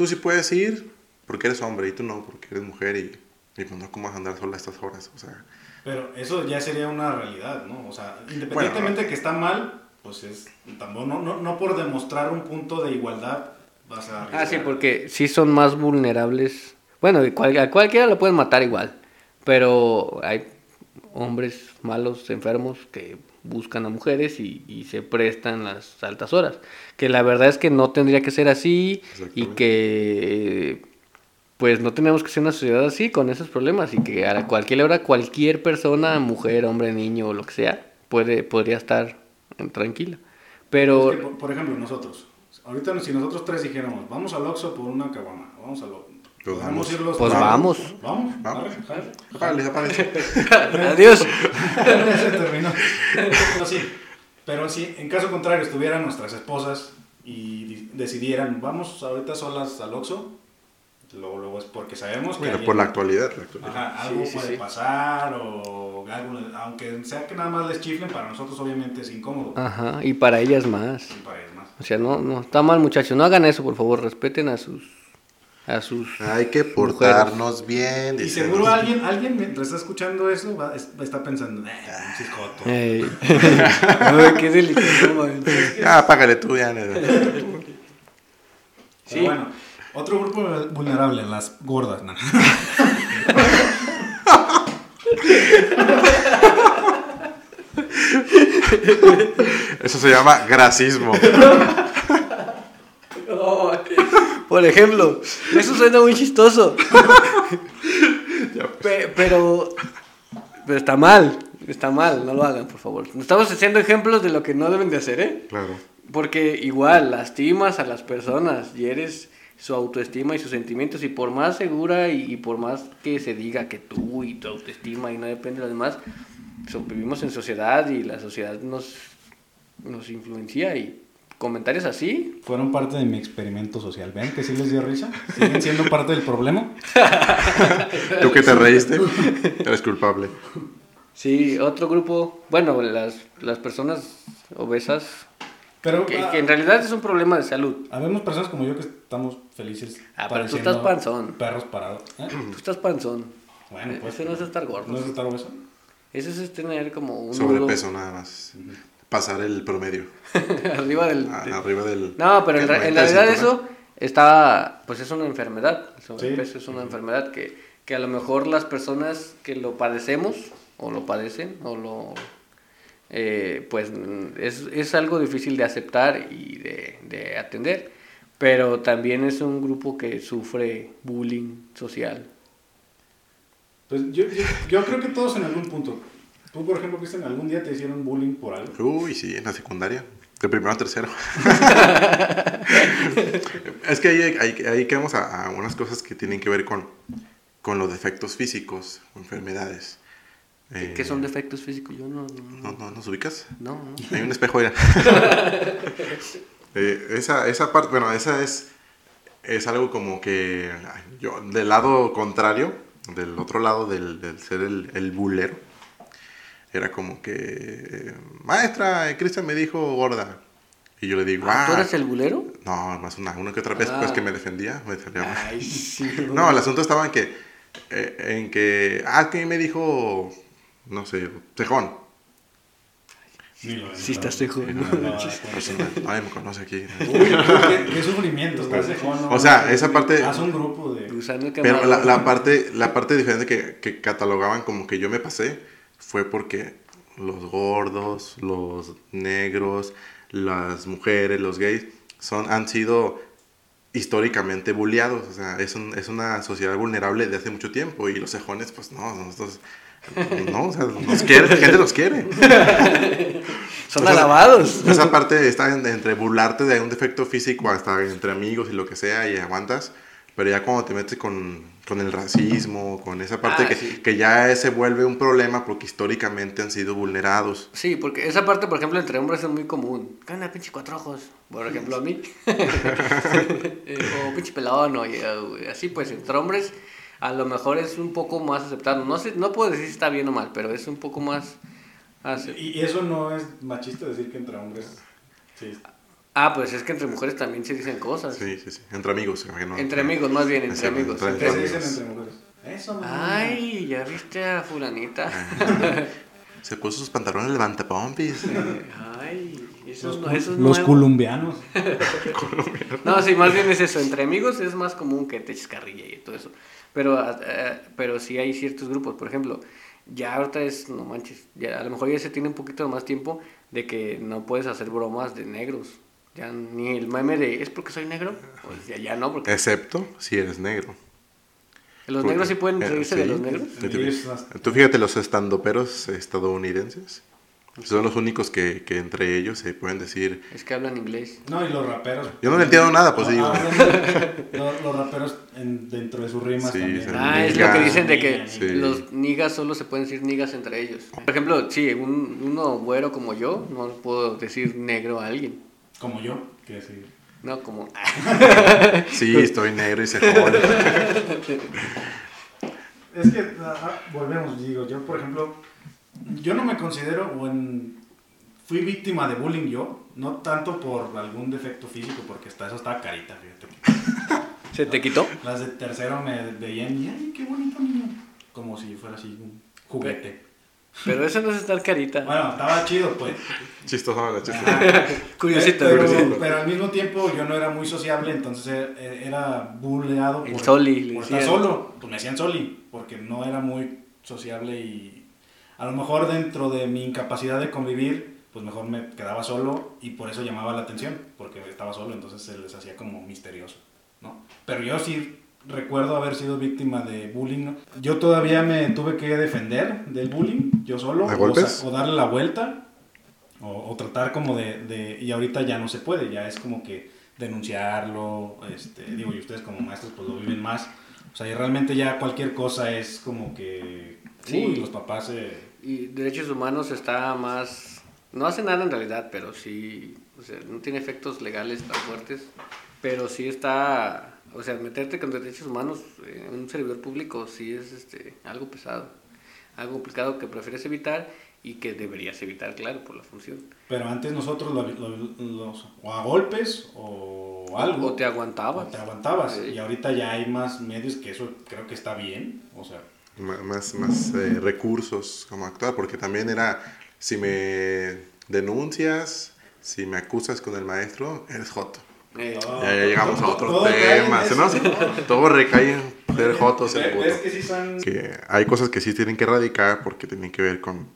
[SPEAKER 3] tú sí puedes ir porque eres hombre y tú no, porque eres mujer y, y pues no, ¿cómo vas a andar sola a estas horas? O sea,
[SPEAKER 2] Pero eso ya sería una realidad, ¿no? O sea, independientemente de que está mal, pues es tampoco, no, no, no por demostrar un punto de igualdad vas a...
[SPEAKER 1] Ah, sí,
[SPEAKER 2] arriesgar.
[SPEAKER 1] porque sí son más vulnerables. Bueno, cual- a cualquiera lo pueden matar igual, pero hay hombres malos, enfermos, que buscan a mujeres y, y se prestan las altas horas. Que la verdad es que no tendría que ser así y que pues no tenemos que ser una sociedad así con esos problemas y que a cualquier hora cualquier persona, mujer, hombre, niño o lo que sea, puede, podría estar tranquila. Pero...
[SPEAKER 2] Es que, por, por ejemplo, nosotros, ahorita si nosotros tres dijéramos, vamos al Oxxo por una caguama, vamos al Oxxo.
[SPEAKER 3] Pues vamos.
[SPEAKER 2] ir los
[SPEAKER 1] Pues vamos.
[SPEAKER 2] Vamos,
[SPEAKER 3] Vamos. *laughs*
[SPEAKER 1] Adiós. *laughs*
[SPEAKER 2] Se terminó. Pero sí, pero si en caso contrario estuvieran nuestras esposas y di- decidieran, vamos ahorita solas al Oxxo, luego, luego es porque sabemos que
[SPEAKER 3] Bueno,
[SPEAKER 2] alguien-
[SPEAKER 3] por la actualidad, la actualidad.
[SPEAKER 2] Ajá, algo
[SPEAKER 1] Sí, sí,
[SPEAKER 2] puede
[SPEAKER 1] sí.
[SPEAKER 2] pasar o algo, aunque sea que nada más les chiflen, para nosotros obviamente es incómodo.
[SPEAKER 1] Ajá, y para ellas más.
[SPEAKER 2] Y para ellos más.
[SPEAKER 1] O sea, no, no, está mal muchachos, no hagan eso, por favor, respeten a sus, a sus...
[SPEAKER 3] Hay que portarnos bien.
[SPEAKER 2] Y
[SPEAKER 3] dicen.
[SPEAKER 2] seguro alguien, alguien mientras está escuchando eso va- es- está pensando, eh, pinches joto".
[SPEAKER 1] Ey. *laughs* Ay, qué delicado, man. *laughs*
[SPEAKER 3] Ya, apágale tú, ya. no.
[SPEAKER 1] Sí.
[SPEAKER 2] bueno, otro grupo vulnerable, las gordas. ¿no?
[SPEAKER 3] Eso se llama grasismo. *laughs*
[SPEAKER 1] Por ejemplo, eso suena muy chistoso. Pe- pero, pero está mal, está mal, no lo hagan, por favor. Estamos haciendo ejemplos de lo que no deben de hacer, ¿eh?
[SPEAKER 3] Claro.
[SPEAKER 1] Porque igual lastimas a las personas y eres su autoestima y sus sentimientos y por más segura y, y por más que se diga que tú y tu autoestima y no depende de los demás, so- vivimos en sociedad y la sociedad nos, nos influencia y comentarios así,
[SPEAKER 2] Fueron parte de mi experimento social. ¿Ven que sí les dio risa? ¿Siguen siendo parte del problema? *laughs*
[SPEAKER 3] Tú que te reíste, eres culpable.
[SPEAKER 1] sí, otro grupo, bueno, las, las personas obesas,
[SPEAKER 2] Pero
[SPEAKER 1] que,
[SPEAKER 2] ah,
[SPEAKER 1] que en realidad es un problema de salud.
[SPEAKER 2] habemos personas como yo que estamos felices.
[SPEAKER 1] Ah, pero tú estás panzón.
[SPEAKER 2] Perros parados. ¿Eh? *clears throat*
[SPEAKER 1] Tú estás panzón.
[SPEAKER 2] Bueno, pues.
[SPEAKER 1] Eso no es estar gordo.
[SPEAKER 2] ¿No es estar obeso?
[SPEAKER 1] Eso es tener como un
[SPEAKER 3] Sobrepeso nada más. Pasar el promedio. *laughs*
[SPEAKER 1] arriba del...
[SPEAKER 3] a-
[SPEAKER 1] de-
[SPEAKER 3] arriba del.
[SPEAKER 1] No, pero en,
[SPEAKER 3] del
[SPEAKER 1] re- en
[SPEAKER 3] 95,
[SPEAKER 1] realidad eso está, pues es una enfermedad. El sobrepeso es una enfermedad que, que a lo mejor las personas que lo padecemos o lo padecen o lo, eh, pues es, es algo difícil de aceptar y de, de atender. Pero también es un grupo que sufre bullying social.
[SPEAKER 2] Pues yo, yo, yo creo que todos en algún punto. Tú, por ejemplo, Cristian, algún día te hicieron bullying por algo.
[SPEAKER 3] Uy, sí, en la secundaria. De primero a tercero. *laughs* es que ahí, ahí, ahí quedamos a, a unas cosas que tienen que ver con, con los defectos físicos, enfermedades. Eh,
[SPEAKER 1] ¿Qué son defectos físicos? Yo no...
[SPEAKER 3] ¿No,
[SPEAKER 1] No,
[SPEAKER 3] no nos ubicas?
[SPEAKER 1] no. no.
[SPEAKER 3] Hay un espejo, mira. *laughs* Eh, esa, esa parte, bueno, esa es, es algo como que yo, del lado contrario, del otro lado del, del ser el, el bulero, era como que, eh, maestra, eh, Cristian me dijo gorda. Y yo le digo,
[SPEAKER 1] Ah, ¿Tú
[SPEAKER 3] ah,
[SPEAKER 1] eres el bulero?
[SPEAKER 3] no, más una, una que otra vez,
[SPEAKER 1] Ah.
[SPEAKER 3] pues que me defendía, me.
[SPEAKER 1] Ay, sí. *laughs*
[SPEAKER 3] No, el asunto estaba en que, eh, en que, ah, que me dijo, no sé, tejón.
[SPEAKER 2] Ni lo
[SPEAKER 1] Sí estás cejo.
[SPEAKER 2] No,
[SPEAKER 1] ¿no?
[SPEAKER 2] no,
[SPEAKER 3] Pues, nadie me conoce aquí.
[SPEAKER 2] Uy, qué, qué sufrimiento, estás
[SPEAKER 3] O sea, esa parte-
[SPEAKER 2] Haz un grupo de.
[SPEAKER 3] Pero la, la parte, la parte diferente que, que catalogaban como que yo me pasé fue porque los gordos, los negros, las mujeres, los gays, son, han sido históricamente bulleados. O sea, es, un- es una sociedad vulnerable de hace mucho tiempo y los cejones, pues no, nosotros... No, o sea, nos quiere, la gente los quiere. *laughs*
[SPEAKER 1] Son
[SPEAKER 3] O sea,
[SPEAKER 1] alabados.
[SPEAKER 3] Esa parte está en- entre burlarte de un defecto físico hasta entre amigos y lo que sea y aguantas, pero ya cuando te metes con, con el racismo, con esa parte
[SPEAKER 1] Ah,
[SPEAKER 3] que,
[SPEAKER 1] sí.
[SPEAKER 3] que ya se vuelve un problema porque históricamente han sido vulnerados.
[SPEAKER 1] Sí, porque esa parte, por ejemplo, entre hombres es muy común. ¿Qué onda, pinche cuatro ojos? Por ejemplo, a mí. *laughs* Eh, o pinche pelón, o así, pues, entre hombres a lo mejor es un poco más aceptado. No sé, no puedo decir si está bien o mal, pero es un poco más...
[SPEAKER 2] Y eso no es machista decir que entre hombres. Sí.
[SPEAKER 1] Ah, pues es que entre mujeres también se dicen cosas.
[SPEAKER 3] Sí, sí, sí. Entre amigos. no-
[SPEAKER 1] Entre amigos, más bien, entre
[SPEAKER 3] Sí,
[SPEAKER 1] amigos.
[SPEAKER 3] entre-
[SPEAKER 2] ¿Qué se
[SPEAKER 3] amigos.
[SPEAKER 2] dicen entre mujeres? Eso, mamá.
[SPEAKER 1] Ay, ya viste a fulanita. *laughs*
[SPEAKER 3] Se puso sus pantalones levantapompis.
[SPEAKER 1] Ay, eso
[SPEAKER 2] Los,
[SPEAKER 1] no,
[SPEAKER 2] cul-
[SPEAKER 1] eso es
[SPEAKER 2] los colombianos. *laughs*
[SPEAKER 1] No, sí, más bien es eso. Entre amigos es más común que te eches carrilla y todo eso. Pero, eh, pero sí hay ciertos grupos. Por ejemplo, ya ahorita es, no manches, ya, a lo mejor ya se tiene un poquito más tiempo de que no puedes hacer bromas de negros. Ya ni el meme de, ¿es porque soy negro? Pues ya, ya no, porque
[SPEAKER 3] Excepto si eres negro.
[SPEAKER 1] los negros sí pueden
[SPEAKER 3] Eh,
[SPEAKER 1] reírse de los negros.
[SPEAKER 3] Tú- fíjate, los estandoperos estadounidenses son los únicos que, que entre ellos se pueden decir
[SPEAKER 1] Es que hablan inglés.
[SPEAKER 2] No, y los raperos.
[SPEAKER 3] Yo no le entiendo nada, pues, digo. *laughs*
[SPEAKER 2] los, los raperos en- dentro de sus rimas
[SPEAKER 3] Sí,
[SPEAKER 2] también.
[SPEAKER 1] Ah, es lo que dicen de que
[SPEAKER 3] Sí.
[SPEAKER 1] los nigas solo se pueden decir nigas entre ellos. Por ejemplo, sí, un, uno güero como yo, no puedo decir negro a alguien.
[SPEAKER 2] Como yo, que sí.
[SPEAKER 1] No, como... *laughs*
[SPEAKER 3] Sí, estoy negro y se.
[SPEAKER 2] Es que, ajá, volvemos, digo, yo por ejemplo, yo no me considero, o en, fui víctima de bullying yo, no tanto por algún defecto físico, porque hasta eso estaba carita, fíjate. que
[SPEAKER 1] ¿Se te quitó?
[SPEAKER 2] Las de tercero me veían y, ay, qué bonito niño. Como si fuera así un juguete.
[SPEAKER 1] Pero eso no es estar carita.
[SPEAKER 2] Bueno, estaba chido, pues.
[SPEAKER 3] Chistoso, la chistoso. *laughs*
[SPEAKER 1] Curiosito,
[SPEAKER 2] pero,
[SPEAKER 1] curiosito.
[SPEAKER 2] pero al mismo tiempo yo no era muy sociable, entonces era bulleado
[SPEAKER 1] El
[SPEAKER 2] por,
[SPEAKER 1] soli,
[SPEAKER 2] por estar solo. Pues me decían soli, porque no era muy sociable y a lo mejor dentro de mi incapacidad de convivir, pues mejor me quedaba solo y por eso llamaba la atención, porque estaba solo, entonces se les hacía como misterioso, ¿no? Pero yo sí recuerdo haber sido víctima de bullying. Yo todavía me tuve que defender del bullying, yo solo,
[SPEAKER 3] ¿De
[SPEAKER 2] o,
[SPEAKER 3] golpes?
[SPEAKER 2] sa- o darle la vuelta, o, o tratar como de, de- Y ahorita ya no se puede, ya es como que denunciarlo, este, digo, y ustedes como maestros pues lo viven más. O sea, y realmente ya cualquier cosa es como que...
[SPEAKER 1] Sí.
[SPEAKER 2] Uy, los papás se...
[SPEAKER 1] Y derechos humanos está más... No hace nada en realidad, pero sí... O sea, no tiene efectos legales tan fuertes. Pero sí está... O sea, meterte con derechos humanos en un servidor público sí es este, algo pesado. algo complicado que prefieres evitar y que deberías evitar, claro, por la función.
[SPEAKER 2] Pero antes nosotros lo- lo- los, o a golpes o algo.
[SPEAKER 1] O te aguantabas.
[SPEAKER 2] o te aguantabas.
[SPEAKER 1] Sí.
[SPEAKER 2] Y ahorita ya hay más medios que eso creo que está bien. O sea,
[SPEAKER 3] Ma- más, más eh, recursos como actuar, porque también era, si me denuncias, si me acusas con el maestro, eres joto.
[SPEAKER 1] Eh,
[SPEAKER 2] No.
[SPEAKER 3] Ya, ya llegamos a otro
[SPEAKER 2] Todo
[SPEAKER 3] tema,
[SPEAKER 2] eso,
[SPEAKER 3] ¿no? Todo recae en *laughs* ser joto, ser
[SPEAKER 2] ¿ves
[SPEAKER 3] puto.
[SPEAKER 2] que sí son...
[SPEAKER 3] Que hay cosas que sí tienen que erradicar porque tienen que ver con,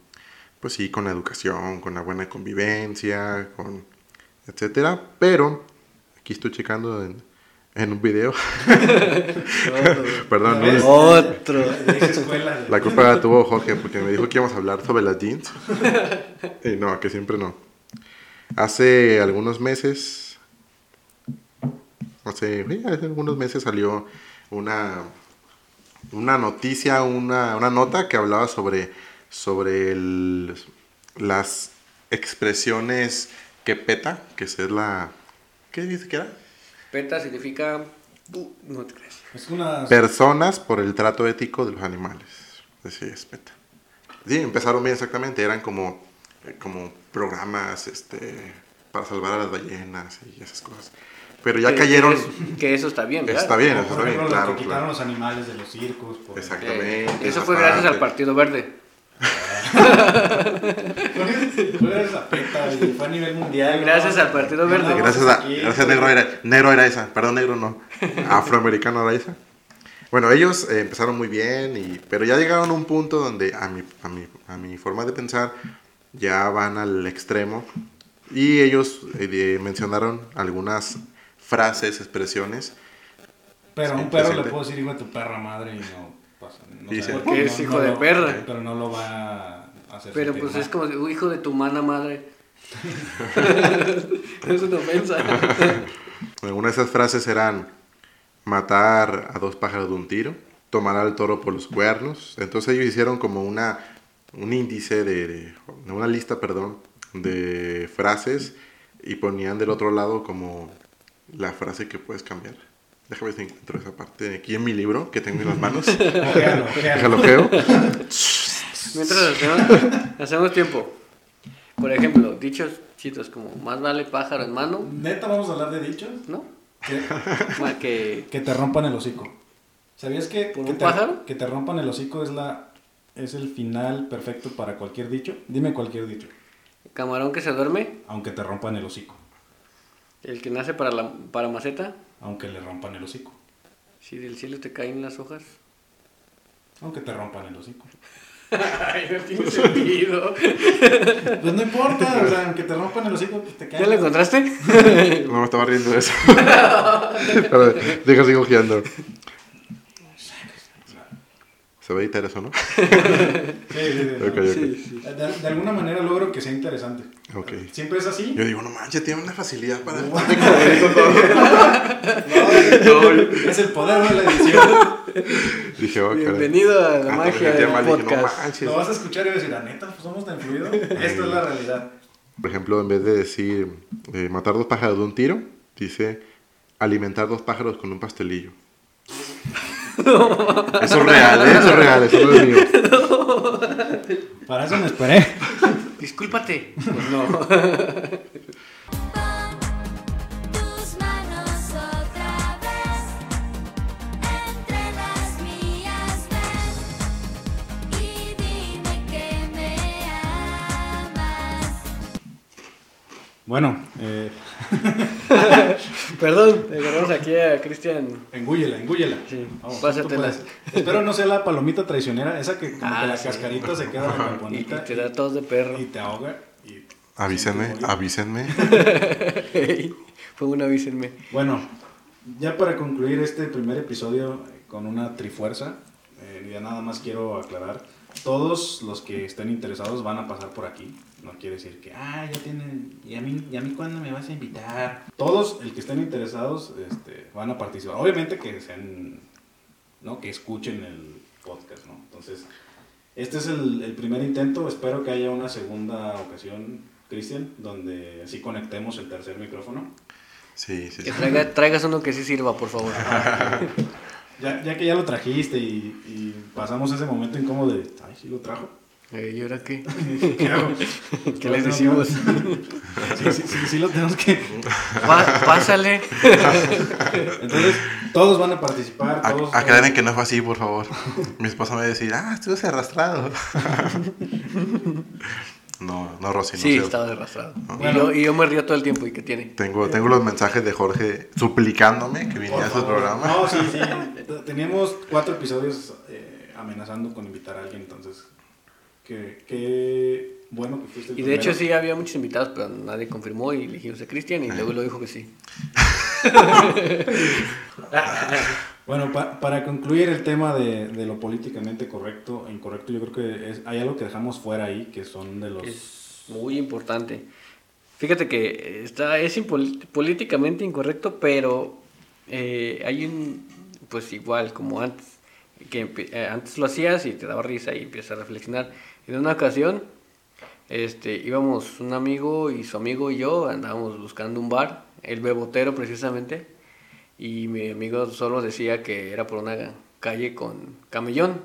[SPEAKER 3] pues sí, con la educación, con la buena convivencia, con etcétera. Pero aquí estoy checando en, en un video. *laughs* Perdón, no,
[SPEAKER 1] Otro.
[SPEAKER 2] De esa escuela.
[SPEAKER 3] la culpa la tuvo Jorge porque me dijo que íbamos a hablar sobre las jeans. *laughs* Y no, que siempre no. Hace algunos meses, hace, hace algunos meses salió una, una noticia, una, una nota que hablaba sobre, sobre el- las expresiones que peta, que es la... ¿Qué dice que era?
[SPEAKER 1] PETA significa... no te crees.
[SPEAKER 2] Es una...
[SPEAKER 3] Personas por el trato ético de los animales. Así es, PETA. Sí, empezaron bien exactamente. Eran como, eh, como programas este, para salvar a las ballenas y esas cosas. Pero ya
[SPEAKER 1] Que-
[SPEAKER 3] cayeron...
[SPEAKER 1] Que, que eso está bien, ¿verdad?
[SPEAKER 3] Está bien, eso está bien, claro,
[SPEAKER 2] que quitaron
[SPEAKER 3] claro.
[SPEAKER 2] los animales de los circos. por-
[SPEAKER 3] Exacto.
[SPEAKER 1] Eh,
[SPEAKER 3] Exactamente,
[SPEAKER 1] eso fue gracias al. Partido Verde.
[SPEAKER 2] Fue a nivel mundial.
[SPEAKER 1] Gracias
[SPEAKER 2] ¿no?
[SPEAKER 1] al Partido Verde.
[SPEAKER 3] Gracias a, gracias a negro era, negro era esa, perdón negro no, afroamericano era esa. Bueno, ellos eh, empezaron muy bien, y, pero ya llegaron a un punto donde a mi, a, mi, a mi forma de pensar ya van al extremo y ellos eh, mencionaron algunas frases, expresiones.
[SPEAKER 2] Pero a un perro le puedo decir hijo de tu perra madre y no pasa. No
[SPEAKER 3] Y sí.
[SPEAKER 1] Porque es hijo de
[SPEAKER 2] lo-
[SPEAKER 1] perra.
[SPEAKER 2] Pero no lo va a hacer.
[SPEAKER 1] Pero pues
[SPEAKER 2] mal.
[SPEAKER 1] es como si, "Uy, hijo de tu mana madre. *laughs* *laughs* es una ofensa. *laughs*
[SPEAKER 3] Algunas de esas frases eran matar a dos pájaros de un tiro, tomar al toro por los cuernos. Entonces ellos hicieron como una, un índice de, de- una lista, perdón, de frases y ponían del otro lado como la frase que puedes cambiar. Déjame ver si encuentro esa parte aquí en mi libro que tengo en las manos. *laughs* Déjalo.
[SPEAKER 1] Mientras hacemos, hacemos tiempo. Por ejemplo, dichos chitos como más vale pájaro en mano,
[SPEAKER 2] Neta, vamos a hablar de dichos.
[SPEAKER 1] ¿no?
[SPEAKER 2] Que, *laughs*
[SPEAKER 1] que
[SPEAKER 2] que te rompan el hocico. ¿Sabías que,
[SPEAKER 1] ¿Por
[SPEAKER 2] que
[SPEAKER 1] un
[SPEAKER 2] te,
[SPEAKER 1] pájaro?
[SPEAKER 2] que te rompan el hocico es la es el final perfecto para cualquier dicho? Dime cualquier dicho,
[SPEAKER 1] camarón que se duerme,
[SPEAKER 2] aunque te rompan el hocico.
[SPEAKER 1] El que nace para la para maceta,
[SPEAKER 2] Aunque le rompan el hocico.
[SPEAKER 1] si del cielo te caen las hojas.
[SPEAKER 2] Aunque te rompan el hocico. *laughs*
[SPEAKER 1] Ay, no tiene sentido. *laughs*
[SPEAKER 2] Pues no importa, o sea, aunque te rompan el hocico, pues te caen.
[SPEAKER 1] ¿Ya lo encontraste? *laughs*
[SPEAKER 3] No me estaba riendo de eso. Pero, Deja, sigo guiando. Se va a editar eso, ¿no? *laughs*
[SPEAKER 2] Sí, sí, sí.
[SPEAKER 3] Ok, ok.
[SPEAKER 1] Sí, sí.
[SPEAKER 2] De, de alguna manera logro que sea interesante.
[SPEAKER 3] Ok.
[SPEAKER 2] Siempre es así.
[SPEAKER 3] Yo digo, no manches, tiene una facilidad para el
[SPEAKER 2] No, *laughs* *laughs* es el poder de la edición.
[SPEAKER 3] Dije, oh, caray.
[SPEAKER 1] Bienvenido a la
[SPEAKER 3] Ah,
[SPEAKER 1] magia del
[SPEAKER 3] mal, dije, no
[SPEAKER 1] podcast.
[SPEAKER 3] manches.
[SPEAKER 2] Lo vas a escuchar y vas a decir, la neta, pues somos tan fluidos. Esta es la realidad.
[SPEAKER 3] Por ejemplo, en vez de decir eh, matar dos pájaros de un tiro, dice alimentar dos pájaros con un pastelillo. Eso es real, ¿eh? Eso es real, eso no es mío.
[SPEAKER 2] Para eso me esperé.
[SPEAKER 1] Discúlpate. Pues no.
[SPEAKER 4] Tus manos otra vez entre las mías ven y dime que me amas.
[SPEAKER 2] Bueno, eh, *laughs*
[SPEAKER 1] Perdón, agarramos aquí a Cristian.
[SPEAKER 2] engúyela, engúyela.
[SPEAKER 1] Sí,
[SPEAKER 2] Vamos,
[SPEAKER 1] pásatela.
[SPEAKER 2] Espero no sea la palomita traicionera, esa que como
[SPEAKER 1] Ah,
[SPEAKER 2] que la
[SPEAKER 1] sí.
[SPEAKER 2] cascarita se queda muy
[SPEAKER 1] Y, y
[SPEAKER 2] bonita
[SPEAKER 1] te da tos de perro.
[SPEAKER 2] y te ahoga. y-
[SPEAKER 3] Avísenme, avísenme. *laughs*
[SPEAKER 1] Fue una avísenme.
[SPEAKER 2] Bueno, ya para concluir este primer episodio eh, con una trifuerza, eh, ya nada más quiero aclarar, todos los que estén interesados van a pasar por aquí. No quiere decir que, ah, ya tienen, ¿y a mí, y a mí cuándo me vas a invitar? Todos, el que estén interesados, este, van a participar. Obviamente que sean, ¿no? Que escuchen el podcast, ¿no? Entonces, este es el, el primer intento. Espero que haya una segunda ocasión, Cristian, donde así conectemos el tercer micrófono.
[SPEAKER 3] Sí, sí,
[SPEAKER 1] Que
[SPEAKER 3] sí.
[SPEAKER 1] traiga, traigas uno que sí sirva, por favor. *laughs*
[SPEAKER 2] Ya, ya que ya lo trajiste y, y pasamos ese momento incómodo de, ay, sí lo trajo.
[SPEAKER 1] Eh, ¿Y ahora qué? *laughs*
[SPEAKER 2] ¿Qué hago?
[SPEAKER 1] ¿Qué les decimos? *laughs*
[SPEAKER 2] Sí, sí, sí, sí lo tenemos que...
[SPEAKER 1] Pásale.
[SPEAKER 2] Entonces, todos van a participar, todos...
[SPEAKER 3] Aclaren que no fue así, por favor. Mi esposa me va a decir, ah, estuviste arrastrado. *laughs* no, no, Rosy, no
[SPEAKER 1] Sí,
[SPEAKER 3] sé.
[SPEAKER 1] estaba arrastrado. Y,
[SPEAKER 2] Bueno.
[SPEAKER 1] yo, y yo me río todo el tiempo. ¿Y qué tiene?
[SPEAKER 3] Tengo, tengo los mensajes de Jorge suplicándome que viniera a su programa.
[SPEAKER 2] No, sí, sí. Teníamos cuatro episodios eh, amenazando con invitar a alguien, entonces... Qué, qué bueno que fuiste el
[SPEAKER 1] Y de hecho sí había muchos invitados, pero nadie confirmó y elegimos a Cristian y luego lo dijo que sí. *laughs*
[SPEAKER 2] Bueno, pa- para concluir el tema de, de lo políticamente correcto e incorrecto, yo creo que es- hay algo que dejamos fuera ahí, que son de los...
[SPEAKER 1] Es muy importante. Fíjate que está, es políticamente incorrecto, pero eh, hay un, pues igual como antes, que eh, antes lo hacías y te daba risa y empiezas a reflexionar. En una ocasión, este, íbamos un amigo y su amigo y yo andábamos buscando un bar, el Bebotero precisamente, y mi amigo solo decía que era por una calle con camellón.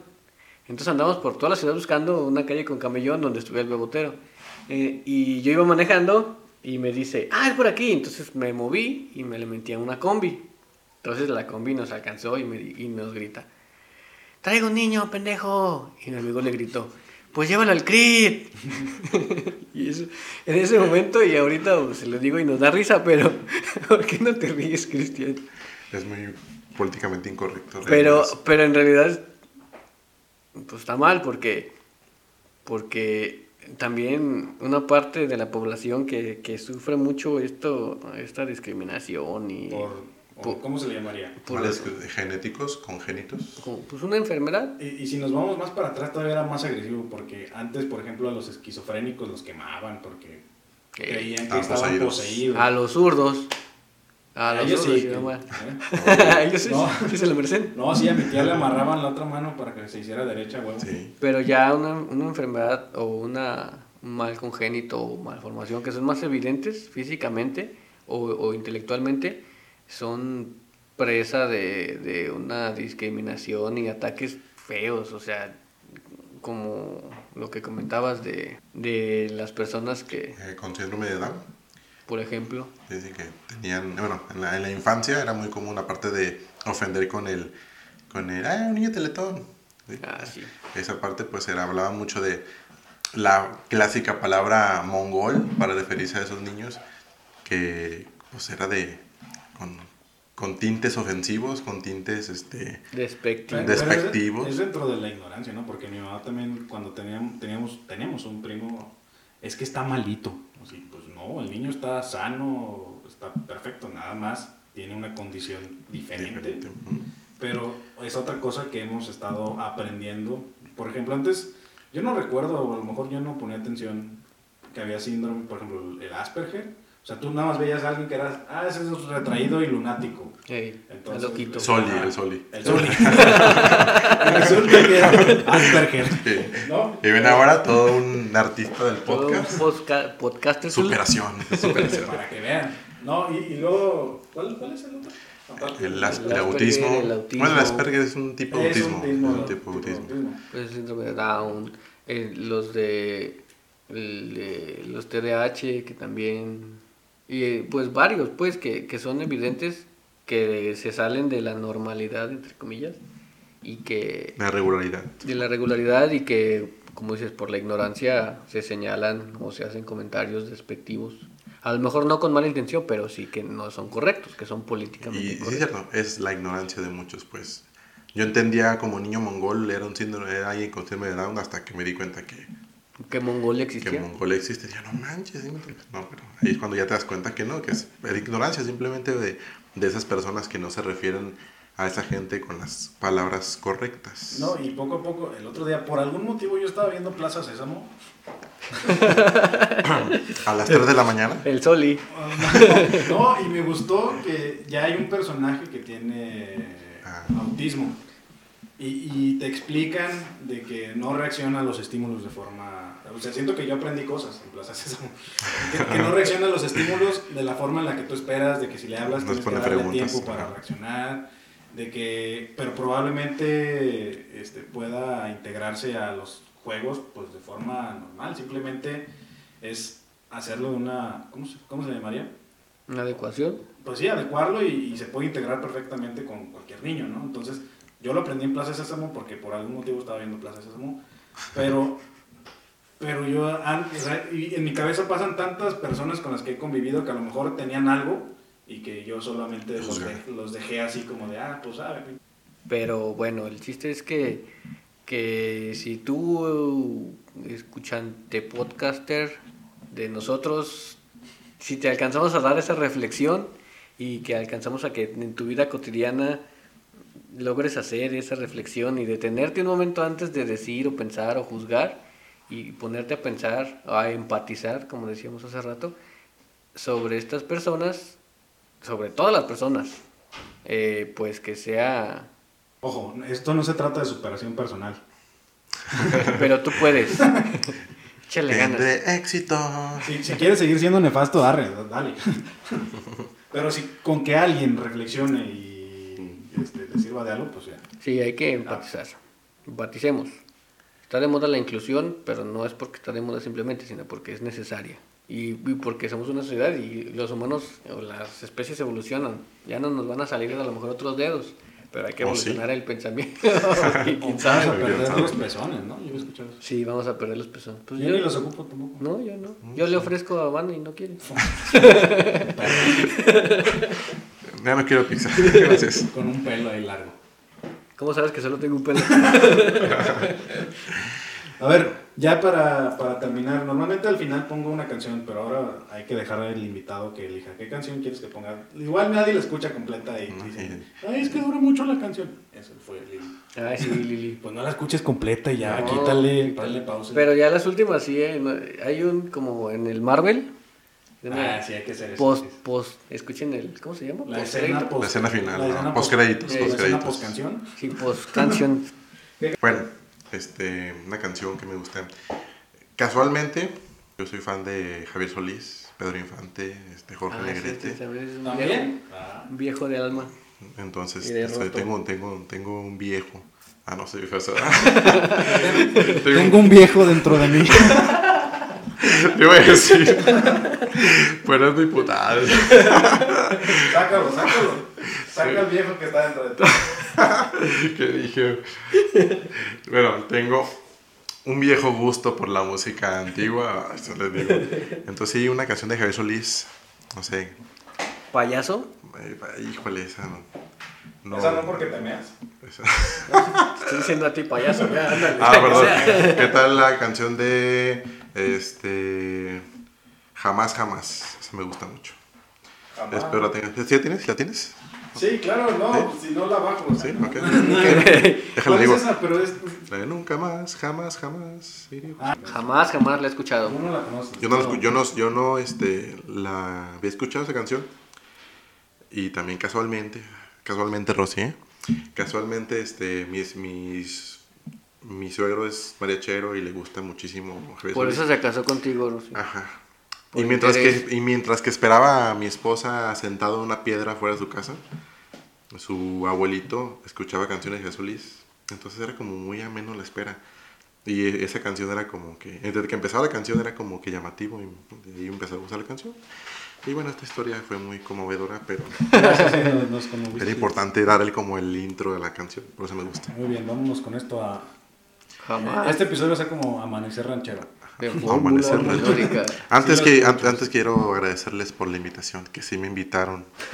[SPEAKER 1] Entonces andamos por toda la ciudad buscando una calle con camellón donde estuviera el bebotero. Eh, y yo iba manejando y me dice, ah, es por aquí. Entonces me moví y me le metí a una combi. Entonces la combi nos alcanzó y, me, y nos grita, traigo un niño, pendejo. Y mi amigo le gritó, pues llévalo al CRIT. *laughs* y eso, en ese momento y ahorita pues, se lo digo y nos da risa, pero *laughs* ¿por qué no te ríes, Cristian?
[SPEAKER 3] Es muy políticamente incorrecto.
[SPEAKER 1] Pero, pero en realidad, pues está mal porque, porque también una parte de la población que, que sufre mucho esto, esta discriminación y
[SPEAKER 2] por,
[SPEAKER 1] por-
[SPEAKER 2] ¿Cómo se le llamaría?
[SPEAKER 1] por-
[SPEAKER 3] ¿Males genéticos, congénitos?
[SPEAKER 1] pues una enfermedad.
[SPEAKER 2] Y, y si nos vamos más para atrás todavía era más agresivo, porque antes, por ejemplo, a los esquizofrénicos los quemaban porque
[SPEAKER 1] que
[SPEAKER 2] creían que
[SPEAKER 3] estaban
[SPEAKER 2] estaban
[SPEAKER 3] poseídos.
[SPEAKER 2] poseídos.
[SPEAKER 1] a los zurdos. A
[SPEAKER 2] A
[SPEAKER 1] los
[SPEAKER 2] ellos
[SPEAKER 1] zurdos,
[SPEAKER 2] sí. ¿eh? *laughs*
[SPEAKER 1] Ellos sí,
[SPEAKER 2] No.
[SPEAKER 1] sí se lo merecen.
[SPEAKER 2] No, sí, a mi tía le amarraban la otra mano para que se hiciera derecha, huevo.
[SPEAKER 3] Sí.
[SPEAKER 1] Pero ya una, una enfermedad o una, un mal congénito o malformación que son más evidentes físicamente o, o intelectualmente, son presa de, de una discriminación y ataques feos. O sea, como lo que comentabas de, de las personas que,
[SPEAKER 3] Eh, con síndrome de Down.
[SPEAKER 1] por ejemplo,
[SPEAKER 3] Dice que tenían, bueno, en la, en la infancia era muy común aparte de ofender con el, con el, ah, un niño teletón. ¿sí?
[SPEAKER 1] ah, sí.
[SPEAKER 3] Esa parte pues era, hablaba mucho de la clásica palabra mongol para referirse a esos niños que pues era de, con, con tintes ofensivos, con tintes, este,
[SPEAKER 1] Despectivo.
[SPEAKER 2] Pero- pero es-
[SPEAKER 3] Despectivos.
[SPEAKER 2] Es, dentro de la ignorancia, ¿no? Porque mi mamá también, cuando teníamos, teníamos, tenemos un primo, es que está malito. Así, pues no, el niño está sano, está perfecto, nada más tiene una condición diferente.
[SPEAKER 3] diferente.
[SPEAKER 2] Pero es otra cosa que hemos estado aprendiendo. Por ejemplo, antes, yo no recuerdo, o a lo mejor yo no ponía atención que había síndrome, por ejemplo, el Asperger. O sea, tú nada más veías a alguien que era, ah, ese es retraído y lunático.
[SPEAKER 1] Ey,
[SPEAKER 2] Entonces,
[SPEAKER 1] el loquito.
[SPEAKER 3] Soli,
[SPEAKER 2] Ajá.
[SPEAKER 3] el Soli.
[SPEAKER 2] El Soli. *laughs* Resulta que era Asperger.
[SPEAKER 3] Sí.
[SPEAKER 2] ¿No?
[SPEAKER 3] Y ven ahora todo un artista del
[SPEAKER 1] Todo un
[SPEAKER 3] podcast. Superación. *laughs* superación.
[SPEAKER 2] Para que vean. No, y, y luego, ¿cuál, ¿cuál es el otro?
[SPEAKER 3] El, as-
[SPEAKER 1] El
[SPEAKER 3] el autismo.
[SPEAKER 1] Asperger, el autismo.
[SPEAKER 3] Bueno, el Asperger es un tipo de
[SPEAKER 2] Es un
[SPEAKER 3] autismo. un tipo de autismo.
[SPEAKER 1] pues el síndrome de Down, eh, los de, el de los TDAH que también y pues varios pues que, que son evidentes que se salen de la normalidad entre comillas y que
[SPEAKER 3] La regularidad.
[SPEAKER 1] de la regularidad y que como dices por la ignorancia se señalan o se hacen comentarios despectivos a lo mejor no con mala intención pero sí que no son correctos que son políticamente
[SPEAKER 3] Y sí, es
[SPEAKER 1] correctos
[SPEAKER 3] cierto, es la ignorancia de muchos, pues. Yo entendía como niño mongol, era un síndrome, era alguien con síndrome de Down, hasta que me di cuenta que,
[SPEAKER 1] que Mongolia
[SPEAKER 3] que
[SPEAKER 1] existía
[SPEAKER 3] mongol existe. Y yo, no manches, no, pero ahí es cuando ya te das cuenta que no, que es la ignorancia simplemente de, de esas personas que no se refieren a esa gente con las palabras correctas.
[SPEAKER 2] No, y poco a poco, el otro día, por algún motivo yo estaba viendo Plaza Sésamo.
[SPEAKER 3] A las 3 de la mañana.
[SPEAKER 1] el Soli
[SPEAKER 2] No, y me gustó que ya hay un personaje que tiene
[SPEAKER 3] Ah.
[SPEAKER 2] autismo. Y, y te explican de que no reacciona a los estímulos de forma... O sea, siento que yo aprendí cosas en Plaza Sésamo. Que, que no reacciona a los estímulos de la forma en la que tú esperas, de que si le hablas
[SPEAKER 3] Nos
[SPEAKER 2] tienes que darle
[SPEAKER 3] preguntas,
[SPEAKER 2] tiempo para
[SPEAKER 3] ajá.
[SPEAKER 2] reaccionar. de que, pero probablemente este, pueda integrarse a los juegos pues de forma normal, simplemente es hacerlo de una, ¿cómo se, cómo se llamaría?
[SPEAKER 1] Una adecuación.
[SPEAKER 2] Pues sí, adecuarlo y, y se puede integrar perfectamente con cualquier niño, ¿no? Entonces, yo lo aprendí en Plaza Sésamo porque por algún motivo estaba viendo Plaza Sésamo, pero, pero yo, an- o sea, y en mi cabeza pasan tantas personas con las que he convivido que a lo mejor tenían algo y que yo solamente los, de- los dejé así como de, ah, pues sabe.
[SPEAKER 1] Pero bueno, el chiste es que, que si tú, escuchante podcaster de nosotros, si te alcanzamos a dar esa reflexión y que alcanzamos a que en tu vida cotidiana logres hacer esa reflexión y detenerte un momento antes de decir o pensar o juzgar y ponerte a pensar, a empatizar, como decíamos hace rato, sobre estas personas, sobre todas las personas, eh, pues que sea
[SPEAKER 2] Ojo, esto no se trata de superación personal. *laughs*
[SPEAKER 1] Pero tú puedes. Échale ganas.
[SPEAKER 3] Tendré éxito.
[SPEAKER 2] Si, si quieres seguir siendo nefasto, dale. *laughs* Pero si con que alguien reflexione y este, le sirva de algo, pues ya.
[SPEAKER 1] Sí, hay que empatizar. Empaticemos. Está de moda la inclusión, pero no es porque está de moda simplemente, sino porque es necesaria. Y, y porque somos una sociedad y los humanos o las especies evolucionan. Ya no nos van a salir a lo mejor otros dedos, pero hay que evolucionar el pensamiento. *laughs* Y
[SPEAKER 2] Vamos a perder los pezones, ¿no? Yo he escuchado eso.
[SPEAKER 1] Sí, vamos a perder los pezones. Pues
[SPEAKER 2] Yo
[SPEAKER 1] yo,
[SPEAKER 2] ni los ocupo tampoco.
[SPEAKER 1] no, yo no. Yo le ofrezco a Van y no quiere. *laughs* *laughs*
[SPEAKER 3] Ya no quiero pizza. *laughs* Gracias.
[SPEAKER 2] Con un pelo ahí largo.
[SPEAKER 1] ¿Cómo sabes que solo tengo un pelo? *laughs*
[SPEAKER 2] A ver, ya para, para terminar, normalmente al final pongo una canción, pero ahora hay que dejar al invitado que elija qué canción quieres que ponga. Igual nadie la escucha completa y dicen, ay, es que dura mucho la canción. Eso fue Lili.
[SPEAKER 1] Ay, sí, Lili. *laughs*
[SPEAKER 2] Pues no la escuches completa y ya,
[SPEAKER 1] No,
[SPEAKER 2] quítale,
[SPEAKER 1] quítale.
[SPEAKER 2] pausa.
[SPEAKER 1] Pero ya las últimas sí, eh, no- hay un como en el Marvel. Una
[SPEAKER 2] Ah, sí, hay que hacer eso.
[SPEAKER 1] Post, post, escuchen el, ¿cómo se llama?
[SPEAKER 2] La
[SPEAKER 1] Post
[SPEAKER 2] escena, post,
[SPEAKER 3] La escena final,
[SPEAKER 2] la
[SPEAKER 3] ¿no?
[SPEAKER 2] escena post- la escena
[SPEAKER 3] postcréditos.
[SPEAKER 2] post canción.
[SPEAKER 1] Sí, post canción. *laughs*
[SPEAKER 3] Bueno, este, una canción que me gusta. Casualmente, yo soy fan de Javier Solís, Pedro Infante, este, Jorge
[SPEAKER 1] Ah,
[SPEAKER 3] Negrete.
[SPEAKER 1] sí, también es un
[SPEAKER 2] ¿También?
[SPEAKER 1] viejo,
[SPEAKER 2] Ah.
[SPEAKER 1] un viejo de alma.
[SPEAKER 3] Entonces,
[SPEAKER 1] de
[SPEAKER 3] este, tengo, tengo, tengo un viejo. Ah, no sé, *laughs* o sea, *laughs*
[SPEAKER 2] Tengo un viejo dentro de mí.
[SPEAKER 3] Te iba a decir. Pero es diputado.
[SPEAKER 2] sácalo, sácalo. Saca al viejo que está dentro de ti.
[SPEAKER 3] que dije. Bueno, tengo un viejo gusto por la música antigua. Eso les digo. Entonces, sí, una canción de Javier Solís. No sé.
[SPEAKER 1] Payaso.
[SPEAKER 3] eh, Híjole, esa no. no
[SPEAKER 2] Esa no porque te meas.
[SPEAKER 1] Estoy diciendo a ti payaso. Ya, ándale.
[SPEAKER 3] Ah, perdón. ¿Qué tal la canción de. Este. Jamás, jamás? Esa me gusta mucho.
[SPEAKER 2] Jamás.
[SPEAKER 3] Espero la tengas. ¿Sí la tienes? ¿La tienes?
[SPEAKER 2] Sí, claro, no, si no la bajo. o sea,
[SPEAKER 3] Sí, *laughs*
[SPEAKER 2] no.
[SPEAKER 3] ok.
[SPEAKER 2] ¿Cuál
[SPEAKER 3] Déjala,
[SPEAKER 2] es
[SPEAKER 3] digo.
[SPEAKER 2] esa? Pero es...
[SPEAKER 3] La de nunca más, jamás, jamás.
[SPEAKER 2] Ah,
[SPEAKER 1] Jamás, jamás la he escuchado.
[SPEAKER 2] no la conoces.
[SPEAKER 3] Yo no, la escu- yo no, yo no este, la había escuchado esa canción. Y también casualmente, casualmente Rosy, ¿eh? Casualmente, este, mis, mis, mi suegro es mariachero y le gusta muchísimo
[SPEAKER 1] Por eso se casó contigo, Rosy.
[SPEAKER 3] Ajá.
[SPEAKER 1] Por
[SPEAKER 3] Y mientras,
[SPEAKER 1] interés.
[SPEAKER 3] que, y mientras que esperaba a mi esposa sentado en una piedra fuera de su casa, su abuelito escuchaba canciones de Jesús Solís. Entonces era como muy ameno la espera. Y e- esa canción era como que, desde que empezaba la canción era como que llamativo y de ahí empezó a gustar la canción. Y bueno, esta historia fue muy conmovedora, pero era importante darle como el intro de la canción, por eso me gusta.
[SPEAKER 2] Muy bien, vámonos con esto a...
[SPEAKER 1] Jamás.
[SPEAKER 2] Este episodio va a ser como Amanecer Ranchero.
[SPEAKER 1] De
[SPEAKER 3] Amanecer ranchero. Antes,
[SPEAKER 2] Sí,
[SPEAKER 3] que, an- antes quiero agradecerles por la invitación, que sí me invitaron. *laughs*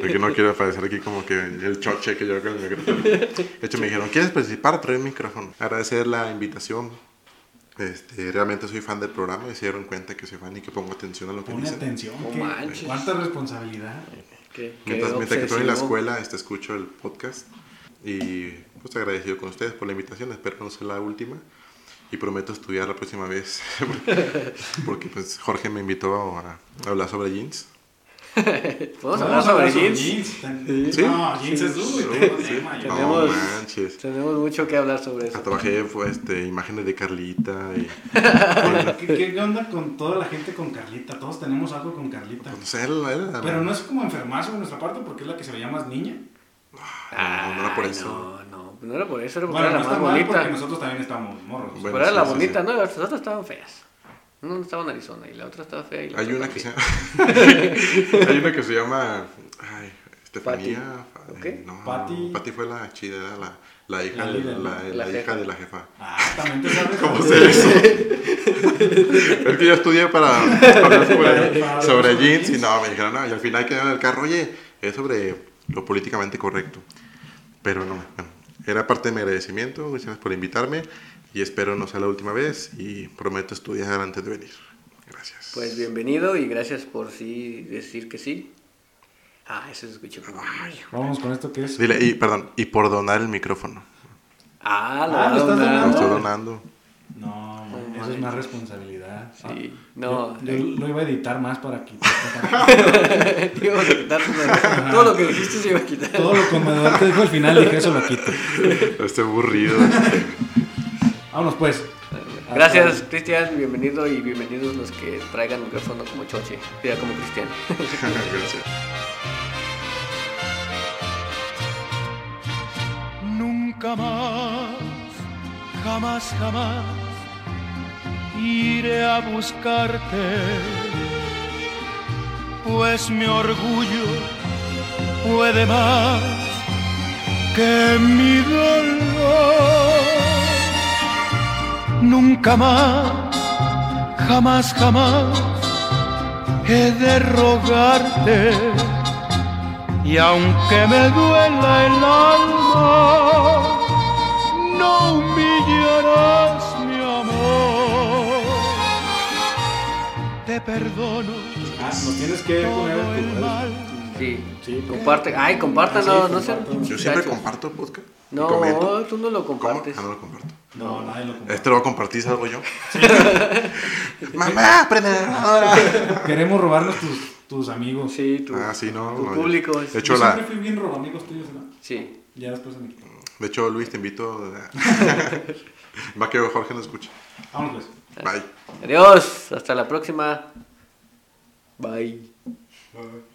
[SPEAKER 3] Porque no quiero aparecer aquí como que el choche que yo con el micrófono. De hecho, me dijeron, ¿quieres participar? Trae el micrófono. Agradecer la invitación. Este, realmente soy fan del programa y se dieron cuenta que soy fan y que pongo atención a lo que
[SPEAKER 2] Pone
[SPEAKER 3] dicen.
[SPEAKER 2] atención.
[SPEAKER 1] Manches.
[SPEAKER 2] ¿Cuánta responsabilidad?
[SPEAKER 1] Qué- qué
[SPEAKER 3] Mientras, mientras que estoy en la escuela, este, escucho el podcast y pues agradecido con ustedes por la invitación. Espero no sea la última y prometo estudiar la próxima vez *laughs* porque, porque, pues Jorge me invitó a, a hablar sobre jeans *laughs*
[SPEAKER 1] Podemos hablar sobre jeans.
[SPEAKER 3] ¿Sí?
[SPEAKER 2] No, jeans es duro.
[SPEAKER 3] Sí. No
[SPEAKER 1] Tenemos-
[SPEAKER 3] manches.
[SPEAKER 1] Tenemos mucho que hablar sobre eso.
[SPEAKER 3] Hasta bajé fue, este, imágenes de Carlita y...
[SPEAKER 2] ¿Qué, ¿Qué onda con toda la gente con Carlita? Todos tenemos algo con Carlita.
[SPEAKER 3] Él, él-
[SPEAKER 2] Pero no es como enfermarse de nuestra parte porque es la que se veía más niña.
[SPEAKER 3] No, no era por eso.
[SPEAKER 1] No, no, no era por eso, era porque
[SPEAKER 2] Bueno,
[SPEAKER 1] era
[SPEAKER 2] no
[SPEAKER 1] la más
[SPEAKER 2] mal porque
[SPEAKER 1] bonita.
[SPEAKER 2] nosotros también estamos morros.
[SPEAKER 3] Bueno,
[SPEAKER 1] Pero era la
[SPEAKER 3] sí,
[SPEAKER 1] bonita,
[SPEAKER 3] sí.
[SPEAKER 1] ¿no? Las otras estaban feas. Una estaba en Arizona y la otra estaba fea. Y la
[SPEAKER 3] Hay
[SPEAKER 1] otra
[SPEAKER 3] una que se. *laughs* Hay una que se llama... Ay, Estefanía...
[SPEAKER 1] ¿Ok?
[SPEAKER 3] ay, No,
[SPEAKER 2] Pati.
[SPEAKER 3] Pati fue la chida, era la, la hija,
[SPEAKER 2] La
[SPEAKER 3] de,
[SPEAKER 2] líder,
[SPEAKER 3] la,
[SPEAKER 1] ¿no?
[SPEAKER 3] la
[SPEAKER 1] La
[SPEAKER 3] hija
[SPEAKER 1] jefa.
[SPEAKER 3] de la jefa.
[SPEAKER 2] Ah, también te sabes. *laughs*
[SPEAKER 3] ¿Cómo sé eso? *laughs* es que yo estudié para hablar sobre, sobre jeans y no, me dijeron, no, y al final quedé en el carro, oye, es sobre lo políticamente correcto. Pero no, bueno, era parte de mi agradecimiento, muchas gracias por invitarme y espero no sea la última vez y prometo estudiar antes de venir. Gracias.
[SPEAKER 1] Pues bienvenido y gracias por sí decir que sí. Ah, eso se escuchó como...
[SPEAKER 2] Vamos con esto que es.
[SPEAKER 3] Dile, y perdón, y por donar el micrófono.
[SPEAKER 1] Ah, lo
[SPEAKER 2] Ah, ¿lo estás.
[SPEAKER 3] Lo
[SPEAKER 2] donando?
[SPEAKER 3] estoy donando.
[SPEAKER 2] No,
[SPEAKER 1] No
[SPEAKER 2] eso es más responsabilidad.
[SPEAKER 1] Sí,
[SPEAKER 2] Ah,
[SPEAKER 1] no.
[SPEAKER 2] Yo, yo lo iba a editar más para quitar. *laughs*
[SPEAKER 1] Íbamos a quitar todo- lo que dijiste se iba a quitar.
[SPEAKER 2] Todo lo comedor que dijo al final, dije eso lo quito. *laughs*
[SPEAKER 3] Este aburrido. *laughs*
[SPEAKER 2] Vámonos pues.
[SPEAKER 1] Gracias, Cristian. Bienvenido y bienvenidos los que traigan micrófono como Choche. Ya como Cristian.
[SPEAKER 3] Gracias.
[SPEAKER 5] Nunca más, jamás, jamás iré a buscarte, pues mi orgullo puede más que mi dolor. Nunca más, jamás, jamás he de rogarte. Y aunque me duela el alma, Te perdono
[SPEAKER 2] Ah, nos tienes que poner
[SPEAKER 5] el
[SPEAKER 2] tu-
[SPEAKER 5] mal.
[SPEAKER 1] Sí,
[SPEAKER 2] Sí,
[SPEAKER 1] comparte. Ay, compártanlo.
[SPEAKER 2] Sí,
[SPEAKER 1] no
[SPEAKER 2] compartan.
[SPEAKER 3] Yo siempre comparto podcast. y
[SPEAKER 1] No, tú no lo
[SPEAKER 3] ¿Cómo?
[SPEAKER 1] compartes.
[SPEAKER 3] Ah, no lo comparto.
[SPEAKER 2] No, nadie lo comparte.
[SPEAKER 3] Este lo voy a compartir, salgo yo. *laughs* Mamá, grabadora.
[SPEAKER 2] Queremos robarnos tus, tus amigos.
[SPEAKER 1] Sí, tu,
[SPEAKER 3] Ah, sí, no.
[SPEAKER 1] tu
[SPEAKER 3] no,
[SPEAKER 1] público.
[SPEAKER 3] yo- De
[SPEAKER 2] Yo
[SPEAKER 3] hecho, la,
[SPEAKER 2] siempre fui bien robamigos tuyos, ¿no?
[SPEAKER 1] Sí.
[SPEAKER 2] Ya después me quitó.
[SPEAKER 3] de hecho, Luis, te invito. *laughs* Va que Jorge no escucha.
[SPEAKER 2] Vámonos pues.
[SPEAKER 3] Bye.
[SPEAKER 1] Adiós. Hasta la próxima. Bye.
[SPEAKER 2] Bye.